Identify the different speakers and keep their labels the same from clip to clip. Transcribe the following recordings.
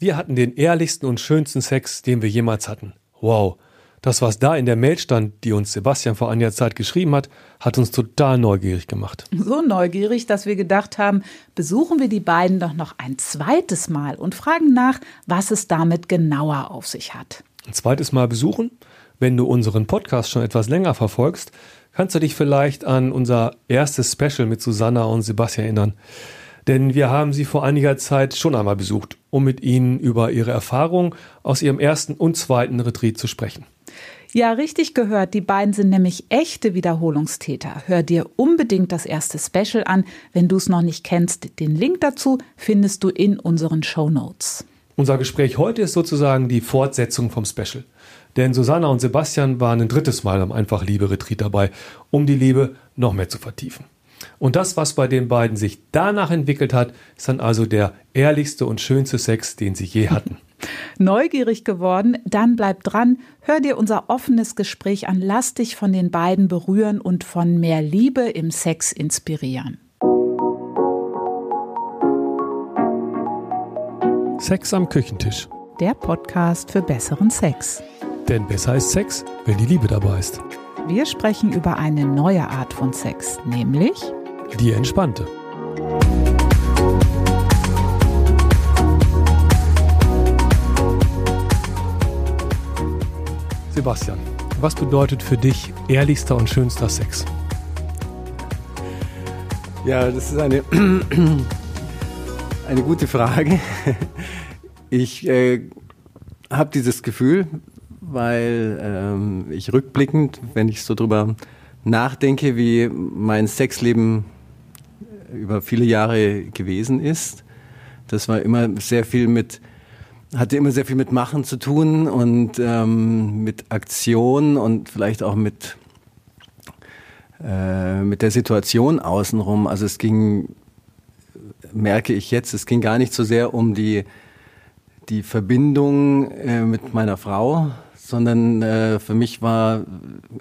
Speaker 1: Wir hatten den ehrlichsten und schönsten Sex, den wir jemals hatten. Wow. Das, was da in der Mail stand, die uns Sebastian vor einiger Zeit geschrieben hat, hat uns total neugierig gemacht.
Speaker 2: So neugierig, dass wir gedacht haben, besuchen wir die beiden doch noch ein zweites Mal und fragen nach, was es damit genauer auf sich hat.
Speaker 1: Ein zweites Mal besuchen? Wenn du unseren Podcast schon etwas länger verfolgst, kannst du dich vielleicht an unser erstes Special mit Susanna und Sebastian erinnern. Denn wir haben sie vor einiger Zeit schon einmal besucht, um mit ihnen über ihre Erfahrungen aus ihrem ersten und zweiten Retreat zu sprechen.
Speaker 2: Ja, richtig gehört. Die beiden sind nämlich echte Wiederholungstäter. Hör dir unbedingt das erste Special an, wenn du es noch nicht kennst. Den Link dazu findest du in unseren Show Notes.
Speaker 1: Unser Gespräch heute ist sozusagen die Fortsetzung vom Special. Denn Susanna und Sebastian waren ein drittes Mal am Einfach Liebe Retreat dabei, um die Liebe noch mehr zu vertiefen. Und das, was bei den beiden sich danach entwickelt hat, ist dann also der ehrlichste und schönste Sex, den sie je hatten.
Speaker 2: Neugierig geworden? Dann bleib dran, hör dir unser offenes Gespräch an, lass dich von den beiden berühren und von mehr Liebe im Sex inspirieren.
Speaker 1: Sex am Küchentisch.
Speaker 2: Der Podcast für besseren Sex.
Speaker 1: Denn besser ist Sex, wenn die Liebe dabei ist.
Speaker 2: Wir sprechen über eine neue Art von Sex, nämlich
Speaker 1: die entspannte. Sebastian, was bedeutet für dich ehrlichster und schönster Sex?
Speaker 3: Ja, das ist eine, eine gute Frage. Ich äh, habe dieses Gefühl, weil ähm, ich rückblickend, wenn ich so drüber nachdenke, wie mein Sexleben über viele Jahre gewesen ist, das war immer sehr viel mit hatte immer sehr viel mit Machen zu tun und ähm, mit Aktion und vielleicht auch mit, äh, mit der Situation außenrum. Also es ging, merke ich jetzt, es ging gar nicht so sehr um die, die Verbindung äh, mit meiner Frau, sondern äh, für mich war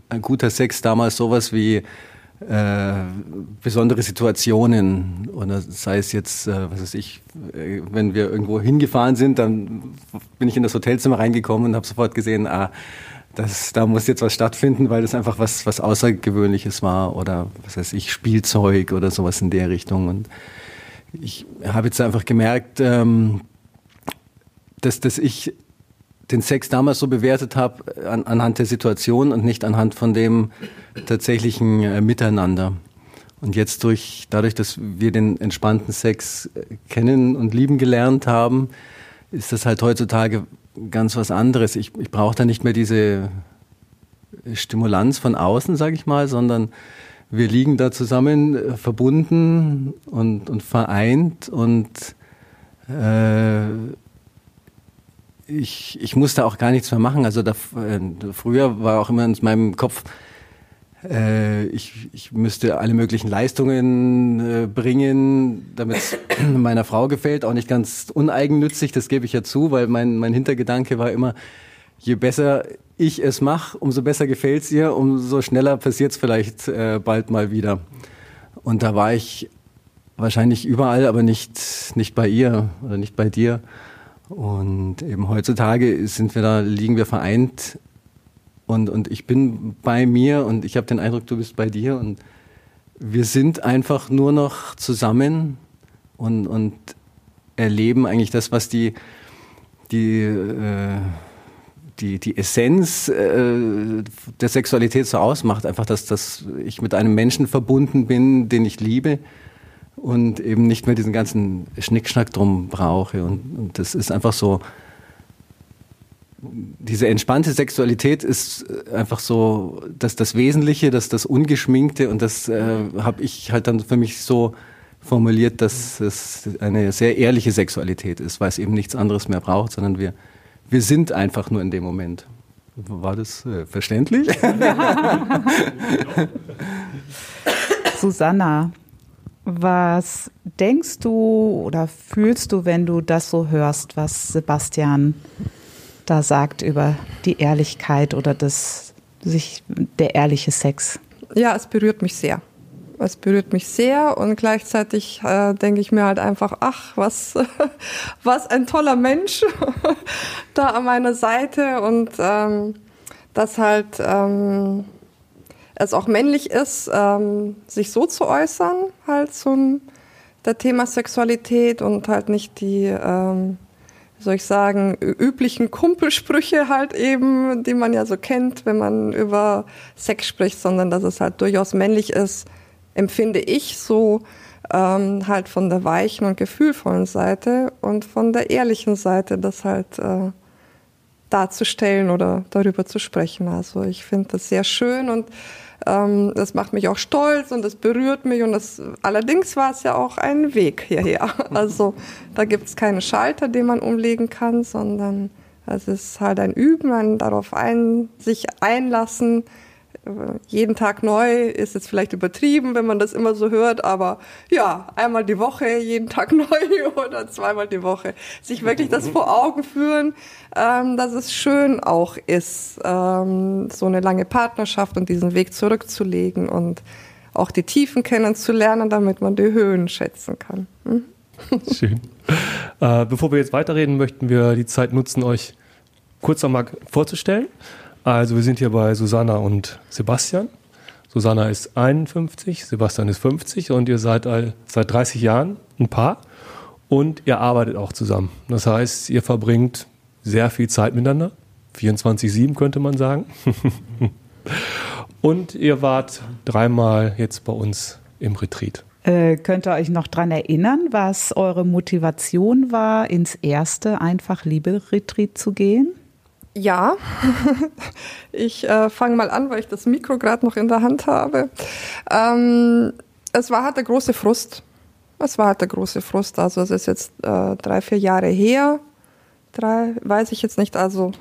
Speaker 3: ein guter Sex damals sowas wie äh, besondere Situationen oder sei es jetzt, äh, was weiß ich, äh, wenn wir irgendwo hingefahren sind, dann bin ich in das Hotelzimmer reingekommen und habe sofort gesehen, ah, das, da muss jetzt was stattfinden, weil das einfach was, was Außergewöhnliches war oder was weiß ich, Spielzeug oder sowas in der Richtung. Und ich habe jetzt einfach gemerkt, ähm, dass, dass ich den Sex damals so bewertet habe an, anhand der Situation und nicht anhand von dem tatsächlichen äh, Miteinander. Und jetzt durch, dadurch, dass wir den entspannten Sex äh, kennen und lieben gelernt haben, ist das halt heutzutage ganz was anderes. Ich, ich brauche da nicht mehr diese Stimulanz von außen, sage ich mal, sondern wir liegen da zusammen äh, verbunden und, und vereint und äh, ich, ich musste auch gar nichts mehr machen. Also da, äh, früher war auch immer in meinem Kopf, äh, ich, ich müsste alle möglichen Leistungen äh, bringen, damit es meiner Frau gefällt. Auch nicht ganz uneigennützig, das gebe ich ja zu, weil mein, mein Hintergedanke war immer, je besser ich es mache, umso besser gefällt es ihr, umso schneller passiert es vielleicht äh, bald mal wieder. Und da war ich wahrscheinlich überall, aber nicht, nicht bei ihr oder nicht bei dir. Und eben heutzutage sind wir da, liegen wir vereint. Und, und ich bin bei mir und ich habe den Eindruck, du bist bei dir. Und wir sind einfach nur noch zusammen und, und erleben eigentlich das, was die, die, äh, die, die Essenz äh, der Sexualität so ausmacht. Einfach, dass, dass ich mit einem Menschen verbunden bin, den ich liebe und eben nicht mehr diesen ganzen Schnickschnack drum brauche. Und, und das ist einfach so, diese entspannte Sexualität ist einfach so dass das Wesentliche, dass das Ungeschminkte und das äh, habe ich halt dann für mich so formuliert, dass es eine sehr ehrliche Sexualität ist, weil es eben nichts anderes mehr braucht, sondern wir, wir sind einfach nur in dem Moment. War das äh, verständlich?
Speaker 2: Susanna, was denkst du oder fühlst du, wenn du das so hörst, was Sebastian da sagt über die Ehrlichkeit oder das sich der ehrliche Sex?
Speaker 4: Ja, es berührt mich sehr. es berührt mich sehr und gleichzeitig äh, denke ich mir halt einfach, ach, was, was ein toller Mensch da an meiner Seite und ähm, dass halt ähm, es auch männlich ist, ähm, sich so zu äußern, halt zum der Thema Sexualität und halt nicht die, ähm, wie soll ich sagen, üblichen Kumpelsprüche halt eben, die man ja so kennt, wenn man über Sex spricht, sondern dass es halt durchaus männlich ist, empfinde ich so ähm, halt von der weichen und gefühlvollen Seite und von der ehrlichen Seite, das halt äh, darzustellen oder darüber zu sprechen. Also ich finde das sehr schön und ähm, das macht mich auch stolz und das berührt mich und das allerdings war es ja auch ein Weg hierher. Also da gibt es keinen Schalter, den man umlegen kann, sondern es ist halt ein Üben, ein darauf ein, sich einlassen, jeden Tag neu ist jetzt vielleicht übertrieben, wenn man das immer so hört, aber ja, einmal die Woche, jeden Tag neu oder zweimal die Woche. Sich wirklich das vor Augen führen, ähm, dass es schön auch ist, ähm, so eine lange Partnerschaft und diesen Weg zurückzulegen und auch die Tiefen kennenzulernen, damit man die Höhen schätzen kann. Hm?
Speaker 1: Schön. Äh, bevor wir jetzt weiterreden, möchten wir die Zeit nutzen, euch kurz einmal vorzustellen. Also wir sind hier bei Susanna und Sebastian. Susanna ist 51, Sebastian ist 50 und ihr seid all, seit 30 Jahren ein Paar und ihr arbeitet auch zusammen. Das heißt, ihr verbringt sehr viel Zeit miteinander. 24-7 könnte man sagen. und ihr wart dreimal jetzt bei uns im Retreat.
Speaker 2: Äh, könnt ihr euch noch daran erinnern, was eure Motivation war, ins erste Einfach Liebe-Retreat zu gehen?
Speaker 4: Ja, ich äh, fange mal an, weil ich das Mikro gerade noch in der Hand habe. Ähm, es war halt der große Frust. Es war halt der große Frust. Also es ist jetzt äh, drei, vier Jahre her. Drei, weiß ich jetzt nicht. Also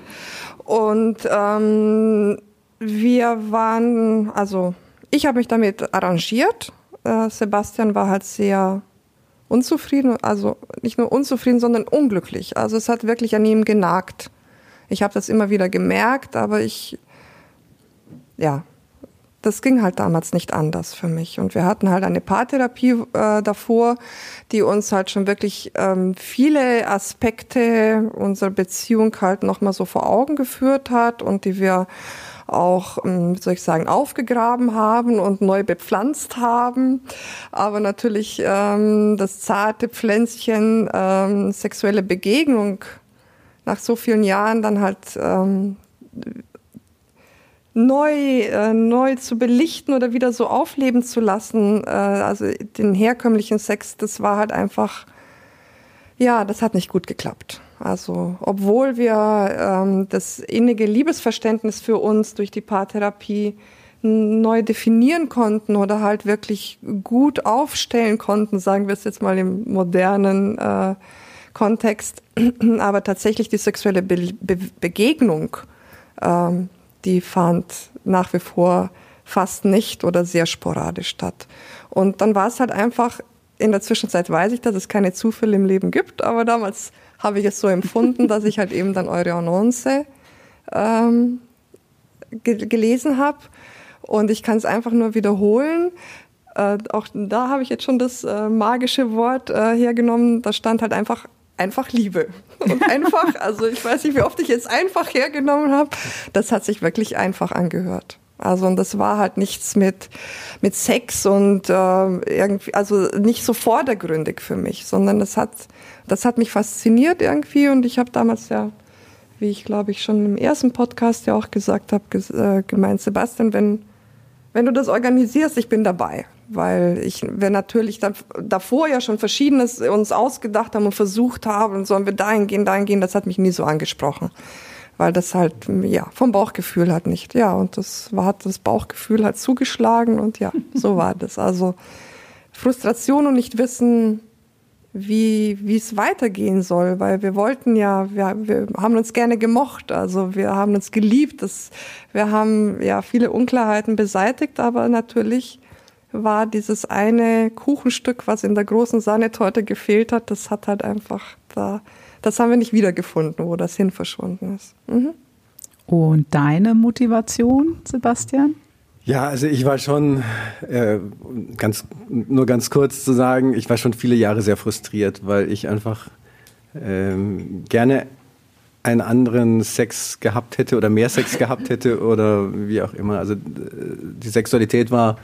Speaker 4: und ähm, wir waren, also ich habe mich damit arrangiert. Äh, Sebastian war halt sehr unzufrieden, also nicht nur unzufrieden, sondern unglücklich. Also es hat wirklich an ihm genagt. Ich habe das immer wieder gemerkt, aber ich, ja, das ging halt damals nicht anders für mich. Und wir hatten halt eine Paartherapie äh, davor, die uns halt schon wirklich ähm, viele Aspekte unserer Beziehung halt nochmal so vor Augen geführt hat und die wir auch, ähm, soll ich sagen, aufgegraben haben und neu bepflanzt haben. Aber natürlich ähm, das zarte Pflänzchen ähm, sexuelle Begegnung nach so vielen Jahren dann halt ähm, neu, äh, neu zu belichten oder wieder so aufleben zu lassen. Äh, also den herkömmlichen Sex, das war halt einfach, ja, das hat nicht gut geklappt. Also obwohl wir ähm, das innige Liebesverständnis für uns durch die Paartherapie neu definieren konnten oder halt wirklich gut aufstellen konnten, sagen wir es jetzt mal im modernen äh, Kontext, aber tatsächlich die sexuelle Be Be Begegnung, ähm, die fand nach wie vor fast nicht oder sehr sporadisch statt. Und dann war es halt einfach, in der Zwischenzeit weiß ich, dass es keine Zufälle im Leben gibt, aber damals habe ich es so empfunden, dass ich halt eben dann eure Annonce ähm, ge gelesen habe. Und ich kann es einfach nur wiederholen. Äh, auch da habe ich jetzt schon das äh, magische Wort äh, hergenommen. Da stand halt einfach einfach Liebe. Und einfach, also ich weiß nicht, wie oft ich jetzt einfach hergenommen habe, das hat sich wirklich einfach angehört. Also und das war halt nichts mit mit Sex und äh, irgendwie, also nicht so vordergründig für mich, sondern das hat das hat mich fasziniert irgendwie und ich habe damals ja, wie ich glaube ich schon im ersten Podcast ja auch gesagt habe, äh, gemeint Sebastian, wenn wenn du das organisierst, ich bin dabei weil ich, wir natürlich dann davor ja schon Verschiedenes uns ausgedacht haben und versucht haben, sollen wir dahin gehen, dahin gehen, das hat mich nie so angesprochen. Weil das halt, ja, vom Bauchgefühl halt nicht. Ja, und das war, hat das Bauchgefühl halt zugeschlagen und ja, so war das. Also Frustration und nicht wissen, wie, wie es weitergehen soll, weil wir wollten ja, wir, wir haben uns gerne gemocht, also wir haben uns geliebt, das, wir haben ja viele Unklarheiten beseitigt, aber natürlich war dieses eine Kuchenstück, was in der großen Sahnetorte gefehlt hat, das hat halt einfach da, das haben wir nicht wiedergefunden, wo das hin verschwunden ist. Mhm.
Speaker 2: Und deine Motivation, Sebastian?
Speaker 3: Ja, also ich war schon, äh, ganz, nur ganz kurz zu sagen, ich war schon viele Jahre sehr frustriert, weil ich einfach ähm, gerne einen anderen Sex gehabt hätte oder mehr Sex gehabt hätte oder wie auch immer. Also die Sexualität war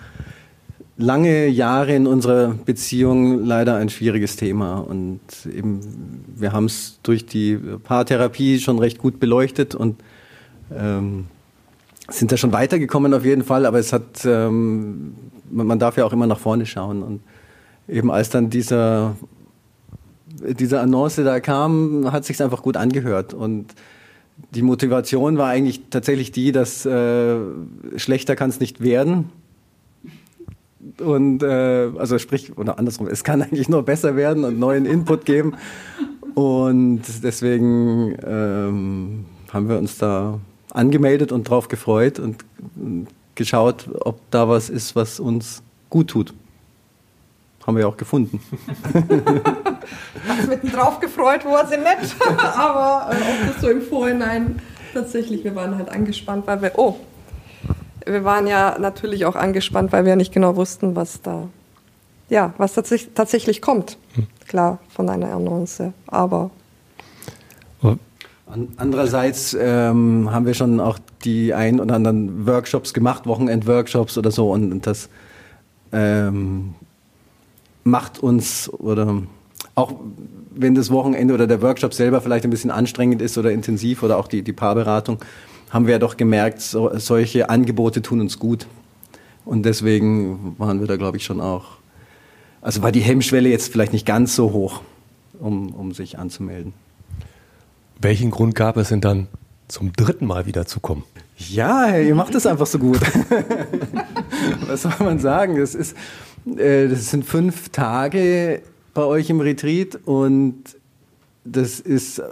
Speaker 3: lange Jahre in unserer Beziehung leider ein schwieriges Thema und eben wir haben es durch die Paartherapie schon recht gut beleuchtet und ähm, sind da schon weitergekommen auf jeden Fall, aber es hat, ähm, man darf ja auch immer nach vorne schauen. Und eben als dann dieser, diese Annonce da kam, hat sich einfach gut angehört. Und die Motivation war eigentlich tatsächlich die, dass äh, schlechter kann es nicht werden. Und äh, also sprich, oder andersrum, es kann eigentlich nur besser werden und neuen Input geben. Und deswegen ähm, haben wir uns da angemeldet und drauf gefreut und geschaut, ob da was ist, was uns gut tut. Haben wir ja auch gefunden.
Speaker 4: Hast mitten drauf gefreut, war sie nett. Aber äh, ob das so im Vorhinein tatsächlich, wir waren halt angespannt, weil wir, oh, wir waren ja natürlich auch angespannt, weil wir nicht genau wussten, was da, ja, was tatsächlich, tatsächlich kommt. Hm. Klar, von einer Annonce. Aber
Speaker 3: Andererseits ähm, haben wir schon auch die ein oder anderen Workshops gemacht, Wochenend-Workshops oder so, und, das ähm, macht uns oder auch wenn das Wochenende oder der Workshop selber vielleicht ein bisschen anstrengend ist oder intensiv oder auch die, die Paarberatung, haben wir ja doch gemerkt, so, solche Angebote tun uns gut. Und deswegen waren wir da, glaube ich, schon auch. Also war die Hemmschwelle jetzt vielleicht nicht ganz so hoch, um, um sich anzumelden.
Speaker 1: Welchen Grund gab es denn dann, zum dritten Mal wieder zu kommen?
Speaker 3: Ja, ihr macht es einfach so gut. Was soll man sagen? Das, ist, äh, das sind fünf Tage bei euch im Retreat und das ist äh,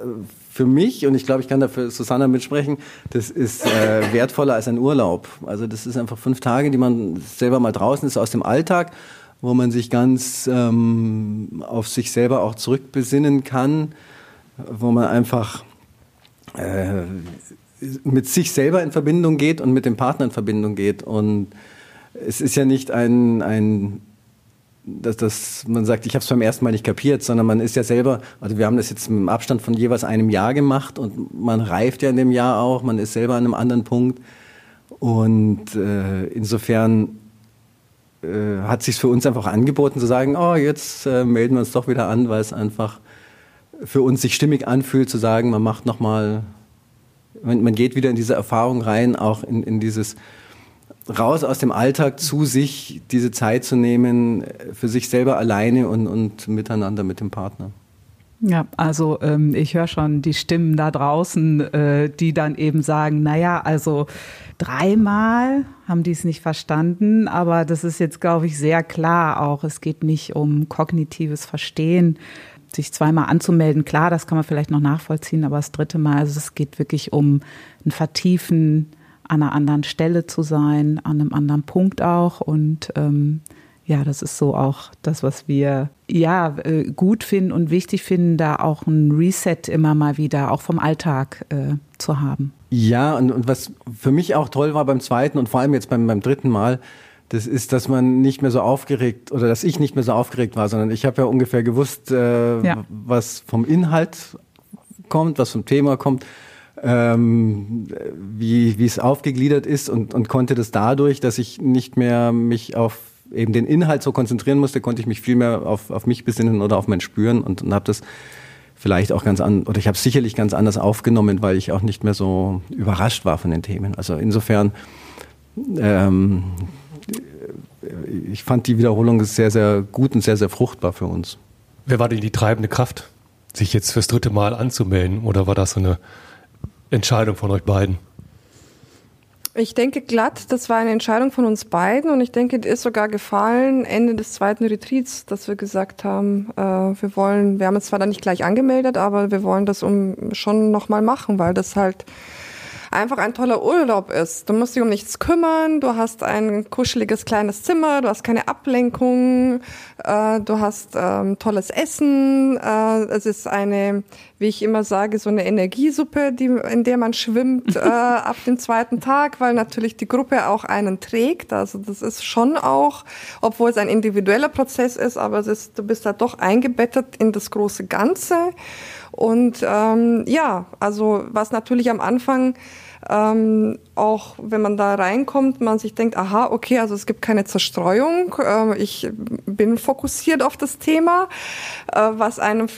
Speaker 3: für mich, und ich glaube, ich kann da für Susanna mitsprechen, das ist äh, wertvoller als ein Urlaub. Also das ist einfach fünf Tage, die man selber mal draußen ist aus dem Alltag, wo man sich ganz ähm, auf sich selber auch zurückbesinnen kann wo man einfach äh, mit sich selber in Verbindung geht und mit dem Partner in Verbindung geht. Und es ist ja nicht ein, ein dass, dass man sagt, ich habe es beim ersten Mal nicht kapiert, sondern man ist ja selber, also wir haben das jetzt im Abstand von jeweils einem Jahr gemacht und man reift ja in dem Jahr auch, man ist selber an einem anderen Punkt. Und äh, insofern äh, hat sich für uns einfach angeboten zu sagen, oh, jetzt äh, melden wir uns doch wieder an, weil es einfach für uns sich stimmig anfühlt, zu sagen, man macht nochmal, man, man geht wieder in diese Erfahrung rein, auch in, in dieses raus aus dem Alltag zu sich, diese Zeit zu nehmen, für sich selber alleine und, und miteinander mit dem Partner.
Speaker 2: Ja, also ähm, ich höre schon die Stimmen da draußen, äh, die dann eben sagen, naja, also dreimal haben die es nicht verstanden, aber das ist jetzt, glaube ich, sehr klar auch. Es geht nicht um kognitives Verstehen, sich zweimal anzumelden, klar, das kann man vielleicht noch nachvollziehen, aber das dritte Mal, also es geht wirklich um ein Vertiefen, an einer anderen Stelle zu sein, an einem anderen Punkt auch und ähm, ja, das ist so auch das, was wir ja äh, gut finden und wichtig finden, da auch ein Reset immer mal wieder, auch vom Alltag äh, zu haben.
Speaker 3: Ja, und, und was für mich auch toll war beim zweiten und vor allem jetzt beim, beim dritten Mal, das ist, dass man nicht mehr so aufgeregt oder dass ich nicht mehr so aufgeregt war, sondern ich habe ja ungefähr gewusst, äh, ja. was vom Inhalt kommt, was vom Thema kommt, ähm, wie wie es aufgegliedert ist und, und konnte das dadurch, dass ich nicht mehr mich auf eben den Inhalt so konzentrieren musste, konnte ich mich viel mehr auf, auf mich besinnen oder auf mein Spüren und, und habe das vielleicht auch ganz an oder ich habe sicherlich ganz anders aufgenommen, weil ich auch nicht mehr so überrascht war von den Themen. Also insofern ähm, ich fand die Wiederholung sehr, sehr gut und sehr, sehr fruchtbar für uns.
Speaker 1: Wer war denn die treibende Kraft, sich jetzt fürs dritte Mal anzumelden? Oder war das so eine Entscheidung von euch beiden?
Speaker 4: Ich denke glatt, das war eine Entscheidung von uns beiden und ich denke, die ist sogar gefallen Ende des zweiten Retreats, dass wir gesagt haben, äh, wir wollen, wir haben uns zwar dann nicht gleich angemeldet, aber wir wollen das um schon nochmal machen, weil das halt einfach ein toller Urlaub ist. Du musst dich um nichts kümmern, du hast ein kuscheliges kleines Zimmer, du hast keine Ablenkung, äh, du hast ähm, tolles Essen, äh, es ist eine, wie ich immer sage, so eine Energiesuppe, die, in der man schwimmt äh, ab dem zweiten Tag, weil natürlich die Gruppe auch einen trägt. Also das ist schon auch, obwohl es ein individueller Prozess ist, aber es ist, du bist da doch eingebettet in das große Ganze. Und ähm, ja, also was natürlich am Anfang ähm, auch wenn man da reinkommt, man sich denkt, aha, okay, also es gibt keine Zerstreuung, äh, ich bin fokussiert auf das Thema, äh, was einem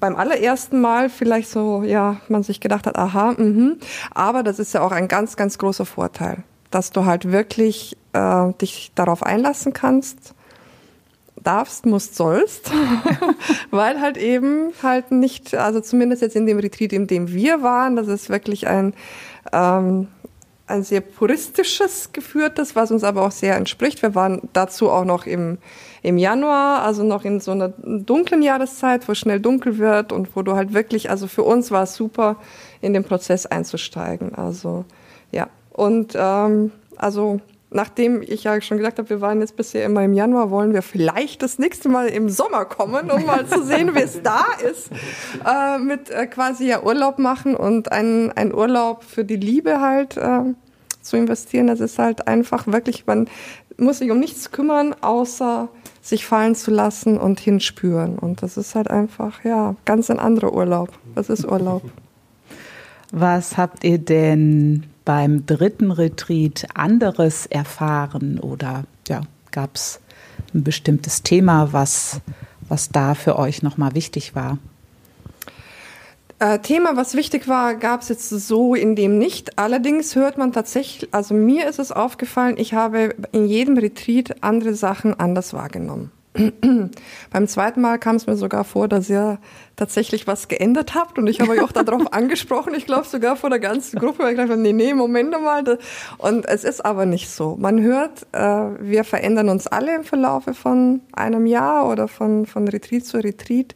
Speaker 4: beim allerersten Mal vielleicht so, ja, man sich gedacht hat, aha, mh. aber das ist ja auch ein ganz, ganz großer Vorteil, dass du halt wirklich äh, dich darauf einlassen kannst darfst, musst, sollst, weil halt eben halt nicht, also zumindest jetzt in dem Retreat, in dem wir waren, das ist wirklich ein, ähm, ein sehr puristisches geführtes, was uns aber auch sehr entspricht. Wir waren dazu auch noch im, im Januar, also noch in so einer dunklen Jahreszeit, wo schnell dunkel wird und wo du halt wirklich, also für uns war es super, in den Prozess einzusteigen. Also ja, und ähm, also nachdem ich ja schon gesagt habe, wir waren jetzt bisher immer im Januar, wollen wir vielleicht das nächste Mal im Sommer kommen, um mal zu sehen, wie es da ist, äh, mit äh, quasi ja Urlaub machen und ein, ein Urlaub für die Liebe halt äh, zu investieren. Das ist halt einfach wirklich, man muss sich um nichts kümmern, außer sich fallen zu lassen und hinspüren. Und das ist halt einfach, ja, ganz ein anderer Urlaub. Das ist Urlaub.
Speaker 2: Was habt ihr denn beim dritten Retreat anderes erfahren oder ja, gab es ein bestimmtes Thema, was, was da für euch nochmal wichtig war?
Speaker 4: Äh, Thema, was wichtig war, gab es jetzt so in dem nicht. Allerdings hört man tatsächlich, also mir ist es aufgefallen, ich habe in jedem Retreat andere Sachen anders wahrgenommen. Beim zweiten Mal kam es mir sogar vor, dass ihr tatsächlich was geändert habt und ich habe euch auch darauf angesprochen. Ich glaube sogar vor der ganzen Gruppe, weil ich dachte, nee, nee, Moment mal. Und es ist aber nicht so. Man hört, äh, wir verändern uns alle im Verlaufe von einem Jahr oder von, von Retreat zu Retreat.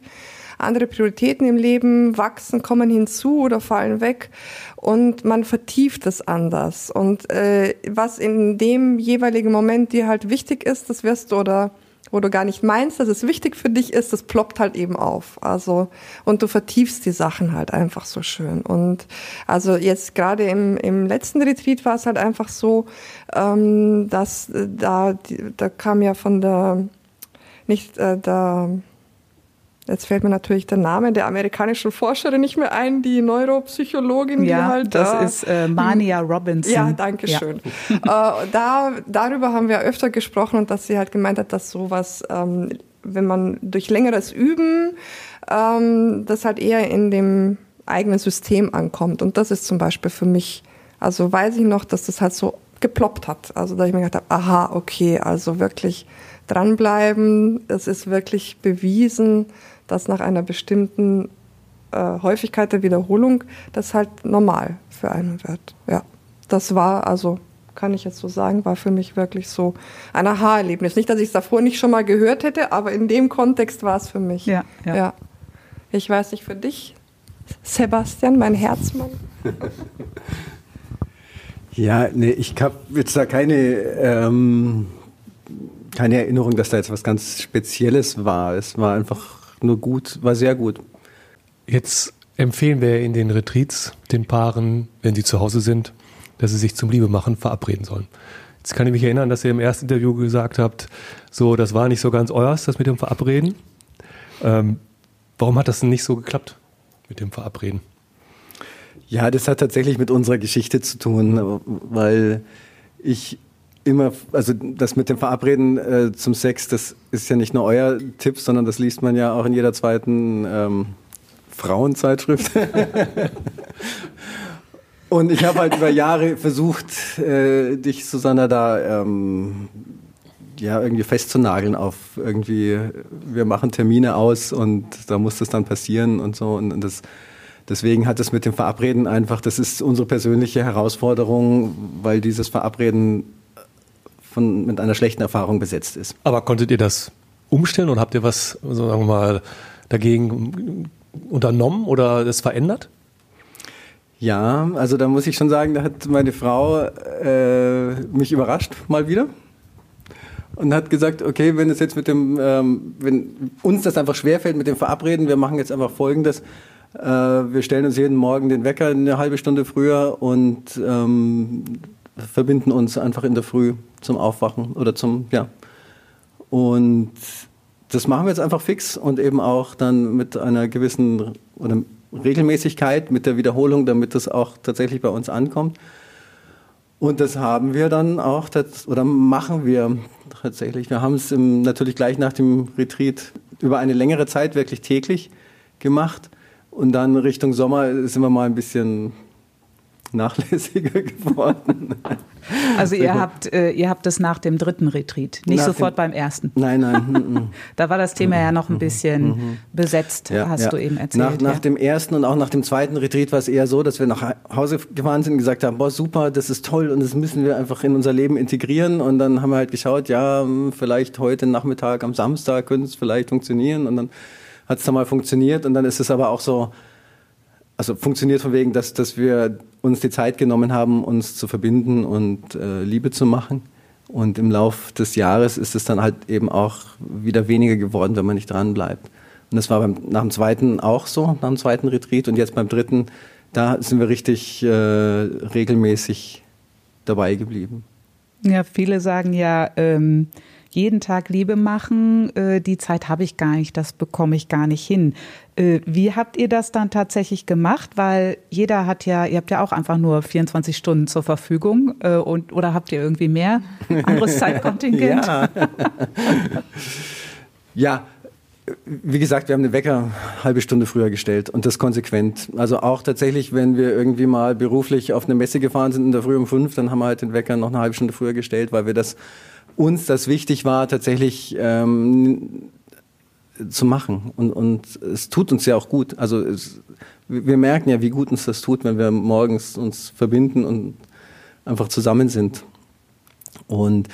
Speaker 4: Andere Prioritäten im Leben wachsen, kommen hinzu oder fallen weg und man vertieft es anders. Und äh, was in dem jeweiligen Moment dir halt wichtig ist, das wirst du oder wo du gar nicht meinst, dass es wichtig für dich ist, das ploppt halt eben auf. Also, und du vertiefst die Sachen halt einfach so schön. Und also jetzt gerade im, im letzten Retreat war es halt einfach so, ähm, dass äh, da, da kam ja von der, nicht, äh, da, Jetzt fällt mir natürlich der Name der amerikanischen Forscherin nicht mehr ein, die Neuropsychologin,
Speaker 2: ja,
Speaker 4: die halt.
Speaker 2: Das äh, ist äh, Mania Robinson.
Speaker 4: Ja, danke schön. Ja. äh, da, darüber haben wir öfter gesprochen und dass sie halt gemeint hat, dass sowas, ähm, wenn man durch längeres Üben, ähm, das halt eher in dem eigenen System ankommt. Und das ist zum Beispiel für mich, also weiß ich noch, dass das halt so geploppt hat. Also da ich mir gedacht habe, aha, okay, also wirklich dranbleiben, es ist wirklich bewiesen, dass nach einer bestimmten äh, Häufigkeit der Wiederholung das halt normal für einen wird. Ja, das war also kann ich jetzt so sagen, war für mich wirklich so ein Aha-Erlebnis. Nicht, dass ich es davor nicht schon mal gehört hätte, aber in dem Kontext war es für mich.
Speaker 2: Ja, ja. ja.
Speaker 4: Ich weiß nicht für dich, Sebastian, mein Herzmann.
Speaker 3: ja, nee, ich habe jetzt da keine ähm, keine Erinnerung, dass da jetzt was ganz Spezielles war. Es war einfach nur gut, war sehr gut.
Speaker 1: Jetzt empfehlen wir in den Retreats den Paaren, wenn sie zu Hause sind, dass sie sich zum Liebe machen verabreden sollen. Jetzt kann ich mich erinnern, dass ihr im ersten Interview gesagt habt, so, das war nicht so ganz euers, das mit dem Verabreden. Ähm, warum hat das denn nicht so geklappt mit dem Verabreden?
Speaker 3: Ja, das hat tatsächlich mit unserer Geschichte zu tun, weil ich immer, also das mit dem Verabreden äh, zum Sex, das ist ja nicht nur euer Tipp, sondern das liest man ja auch in jeder zweiten ähm, Frauenzeitschrift. Und ich habe halt über Jahre versucht, äh, dich, Susanna, da ähm, ja, irgendwie festzunageln auf irgendwie, wir machen Termine aus und da muss das dann passieren und so. Und, und das, deswegen hat es mit dem Verabreden einfach, das ist unsere persönliche Herausforderung, weil dieses Verabreden von, mit einer schlechten Erfahrung besetzt ist.
Speaker 1: Aber konntet ihr das umstellen und habt ihr was, sagen wir mal, dagegen unternommen oder das verändert?
Speaker 3: Ja, also da muss ich schon sagen, da hat meine Frau äh, mich überrascht mal wieder und hat gesagt, okay, wenn es jetzt mit dem, ähm, wenn uns das einfach schwerfällt mit dem Verabreden, wir machen jetzt einfach Folgendes. Äh, wir stellen uns jeden Morgen den Wecker eine halbe Stunde früher und ähm, verbinden uns einfach in der Früh zum Aufwachen oder zum, ja. Und das machen wir jetzt einfach fix und eben auch dann mit einer gewissen oder Regelmäßigkeit, mit der Wiederholung, damit das auch tatsächlich bei uns ankommt. Und das haben wir dann auch, oder machen wir tatsächlich. Wir haben es natürlich gleich nach dem Retreat über eine längere Zeit wirklich täglich gemacht. Und dann Richtung Sommer sind wir mal ein bisschen nachlässiger geworden.
Speaker 2: Also ihr habt, äh, ihr habt es nach dem dritten Retreat, nicht nach sofort dem, beim ersten.
Speaker 3: Nein, nein. Mm, mm.
Speaker 2: da war das Thema ja noch ein bisschen mhm. besetzt, ja, hast ja. du eben erzählt.
Speaker 3: Nach, nach ja. dem ersten und auch nach dem zweiten Retreat war es eher so, dass wir nach Hause gefahren sind und gesagt haben, boah super, das ist toll und das müssen wir einfach in unser Leben integrieren. Und dann haben wir halt geschaut, ja, hm, vielleicht heute Nachmittag am Samstag könnte es vielleicht funktionieren. Und dann hat es dann mal funktioniert und dann ist es aber auch so, also funktioniert von wegen, dass, dass wir uns die Zeit genommen haben, uns zu verbinden und äh, Liebe zu machen. Und im Lauf des Jahres ist es dann halt eben auch wieder weniger geworden, wenn man nicht dran bleibt. Und das war beim, nach dem zweiten auch so, nach dem zweiten Retreat. Und jetzt beim dritten, da sind wir richtig äh, regelmäßig dabei geblieben.
Speaker 2: Ja, viele sagen ja, ähm, jeden Tag Liebe machen, äh, die Zeit habe ich gar nicht, das bekomme ich gar nicht hin. Äh, wie habt ihr das dann tatsächlich gemacht? Weil jeder hat ja, ihr habt ja auch einfach nur 24 Stunden zur Verfügung äh, und oder habt ihr irgendwie mehr anderes Zeitkontingent?
Speaker 3: ja. ja. Wie gesagt, wir haben den Wecker eine halbe Stunde früher gestellt und das konsequent. Also auch tatsächlich, wenn wir irgendwie mal beruflich auf eine Messe gefahren sind in der Früh um fünf, dann haben wir halt den Wecker noch eine halbe Stunde früher gestellt, weil wir das uns das wichtig war, tatsächlich ähm, zu machen. Und, und es tut uns ja auch gut. Also es, wir merken ja, wie gut uns das tut, wenn wir morgens uns verbinden und einfach zusammen sind. Und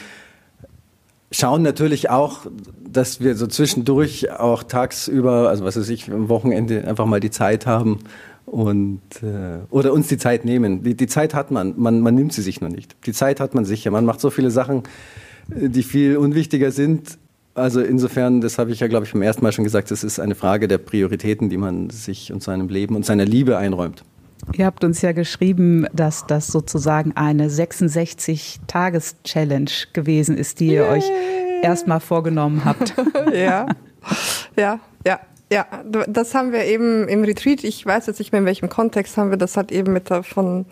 Speaker 3: schauen natürlich auch, dass wir so zwischendurch auch tagsüber, also was weiß ich, am Wochenende einfach mal die Zeit haben und äh, oder uns die Zeit nehmen. Die, die Zeit hat man, man, man nimmt sie sich noch nicht. Die Zeit hat man sicher. Man macht so viele Sachen, die viel unwichtiger sind. Also insofern, das habe ich ja, glaube ich, beim ersten Mal schon gesagt, es ist eine Frage der Prioritäten, die man sich und seinem Leben und seiner Liebe einräumt.
Speaker 2: Ihr habt uns ja geschrieben, dass das sozusagen eine 66-Tages-Challenge gewesen ist, die ihr Yay. euch erstmal vorgenommen habt.
Speaker 4: ja, ja, ja. Ja, das haben wir eben im Retreat, ich weiß jetzt nicht mehr in welchem Kontext haben wir das halt eben mit davon äh,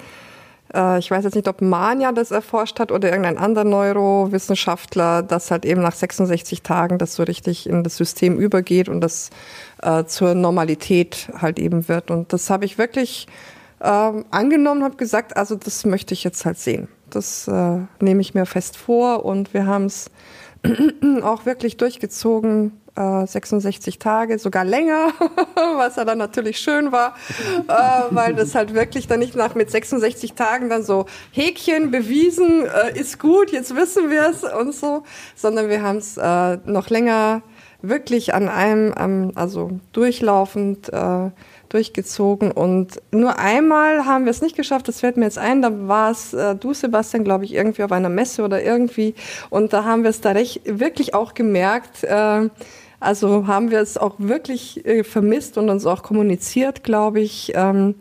Speaker 4: ich weiß jetzt nicht, ob Mania das erforscht hat oder irgendein anderer Neurowissenschaftler, dass halt eben nach 66 Tagen das so richtig in das System übergeht und das äh, zur Normalität halt eben wird. Und das habe ich wirklich äh, angenommen, habe gesagt, also das möchte ich jetzt halt sehen. Das äh, nehme ich mir fest vor und wir haben es auch wirklich durchgezogen 66 äh, Tage, sogar länger, was ja dann natürlich schön war, äh, weil das halt wirklich dann nicht nach mit 66 Tagen dann so Häkchen bewiesen, äh, ist gut, jetzt wissen wir es und so, sondern wir haben es äh, noch länger wirklich an einem, ähm, also durchlaufend äh, durchgezogen. Und nur einmal haben wir es nicht geschafft, das fällt mir jetzt ein, da war es äh, du Sebastian, glaube ich, irgendwie auf einer Messe oder irgendwie. Und da haben wir es da recht, wirklich auch gemerkt, äh, also haben wir es auch wirklich äh, vermisst und uns auch kommuniziert, glaube ich, ähm,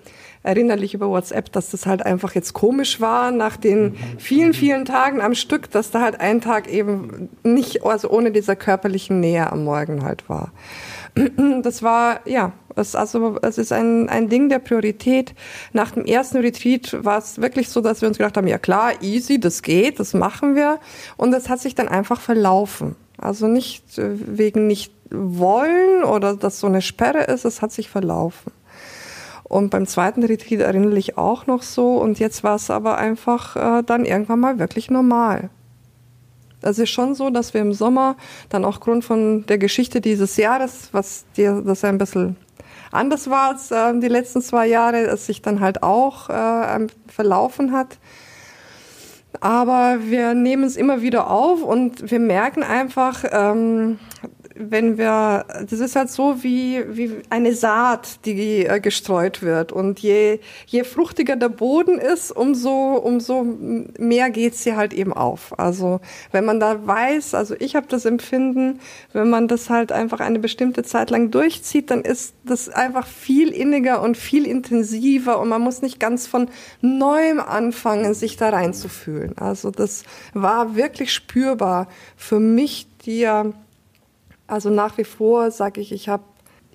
Speaker 4: erinnerlich über WhatsApp, dass das halt einfach jetzt komisch war nach den vielen, vielen Tagen am Stück, dass da halt ein Tag eben nicht, also ohne dieser körperlichen Nähe am Morgen halt war. Das war, ja, es, also, es ist ein, ein Ding der Priorität. Nach dem ersten Retreat war es wirklich so, dass wir uns gedacht haben, ja klar, easy, das geht, das machen wir. Und es hat sich dann einfach verlaufen. Also nicht äh, wegen nicht wollen oder dass so eine Sperre ist, es hat sich verlaufen. Und beim zweiten Retreat erinnere ich auch noch so und jetzt war es aber einfach äh, dann irgendwann mal wirklich normal. Es ist schon so, dass wir im Sommer dann auch Grund von der Geschichte dieses Jahres, was dir das ein bisschen anders war als äh, die letzten zwei Jahre, es sich dann halt auch äh, verlaufen hat, aber wir nehmen es immer wieder auf und wir merken einfach, ähm, wenn wir, das ist halt so wie, wie eine Saat, die äh, gestreut wird. Und je, je fruchtiger der Boden ist, umso, umso mehr geht sie halt eben auf. Also wenn man da weiß, also ich habe das Empfinden, wenn man das halt einfach eine bestimmte Zeit lang durchzieht, dann ist das einfach viel inniger und viel intensiver und man muss nicht ganz von neuem anfangen, sich da reinzufühlen. Also das war wirklich spürbar für mich, die ja also nach wie vor sage ich, ich habe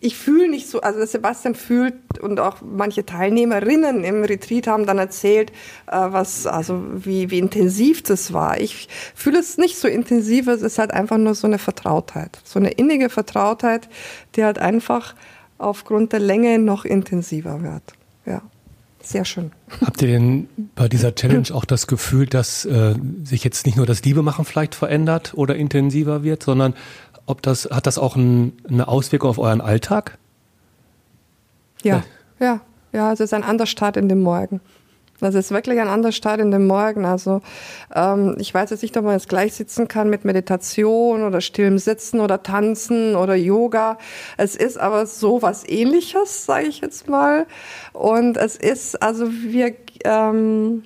Speaker 4: ich fühle nicht so, also Sebastian fühlt und auch manche Teilnehmerinnen im Retreat haben dann erzählt, äh, was, also wie, wie intensiv das war. Ich fühle es nicht so intensiv, es ist halt einfach nur so eine Vertrautheit, so eine innige Vertrautheit, die halt einfach aufgrund der Länge noch intensiver wird. Ja, sehr schön.
Speaker 1: Habt ihr denn bei dieser Challenge auch das Gefühl, dass äh, sich jetzt nicht nur das Liebemachen vielleicht verändert oder intensiver wird, sondern ob das, hat das auch ein, eine Auswirkung auf euren Alltag?
Speaker 4: Ja, ja, ja, es ist ein anderer Start in den Morgen. Das ist wirklich ein anderer Start in den Morgen. Also ähm, ich weiß jetzt nicht, ob man jetzt gleich sitzen kann mit Meditation oder stillem Sitzen oder Tanzen oder Yoga. Es ist aber so was Ähnliches, sage ich jetzt mal. Und es ist, also wir ähm,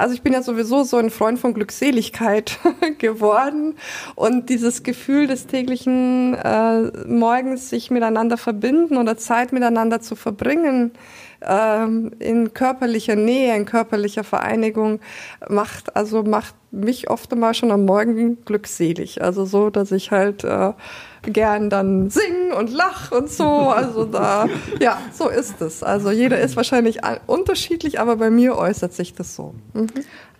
Speaker 4: also ich bin ja sowieso so ein Freund von Glückseligkeit geworden. Und dieses Gefühl des täglichen äh, Morgens sich miteinander verbinden oder Zeit miteinander zu verbringen ähm, in körperlicher Nähe, in körperlicher Vereinigung macht also macht mich oft einmal schon am Morgen glückselig. Also so, dass ich halt äh, gern dann singen und lach und so. Also da, ja, so ist es. Also jeder ist wahrscheinlich unterschiedlich, aber bei mir äußert sich das so. Mhm.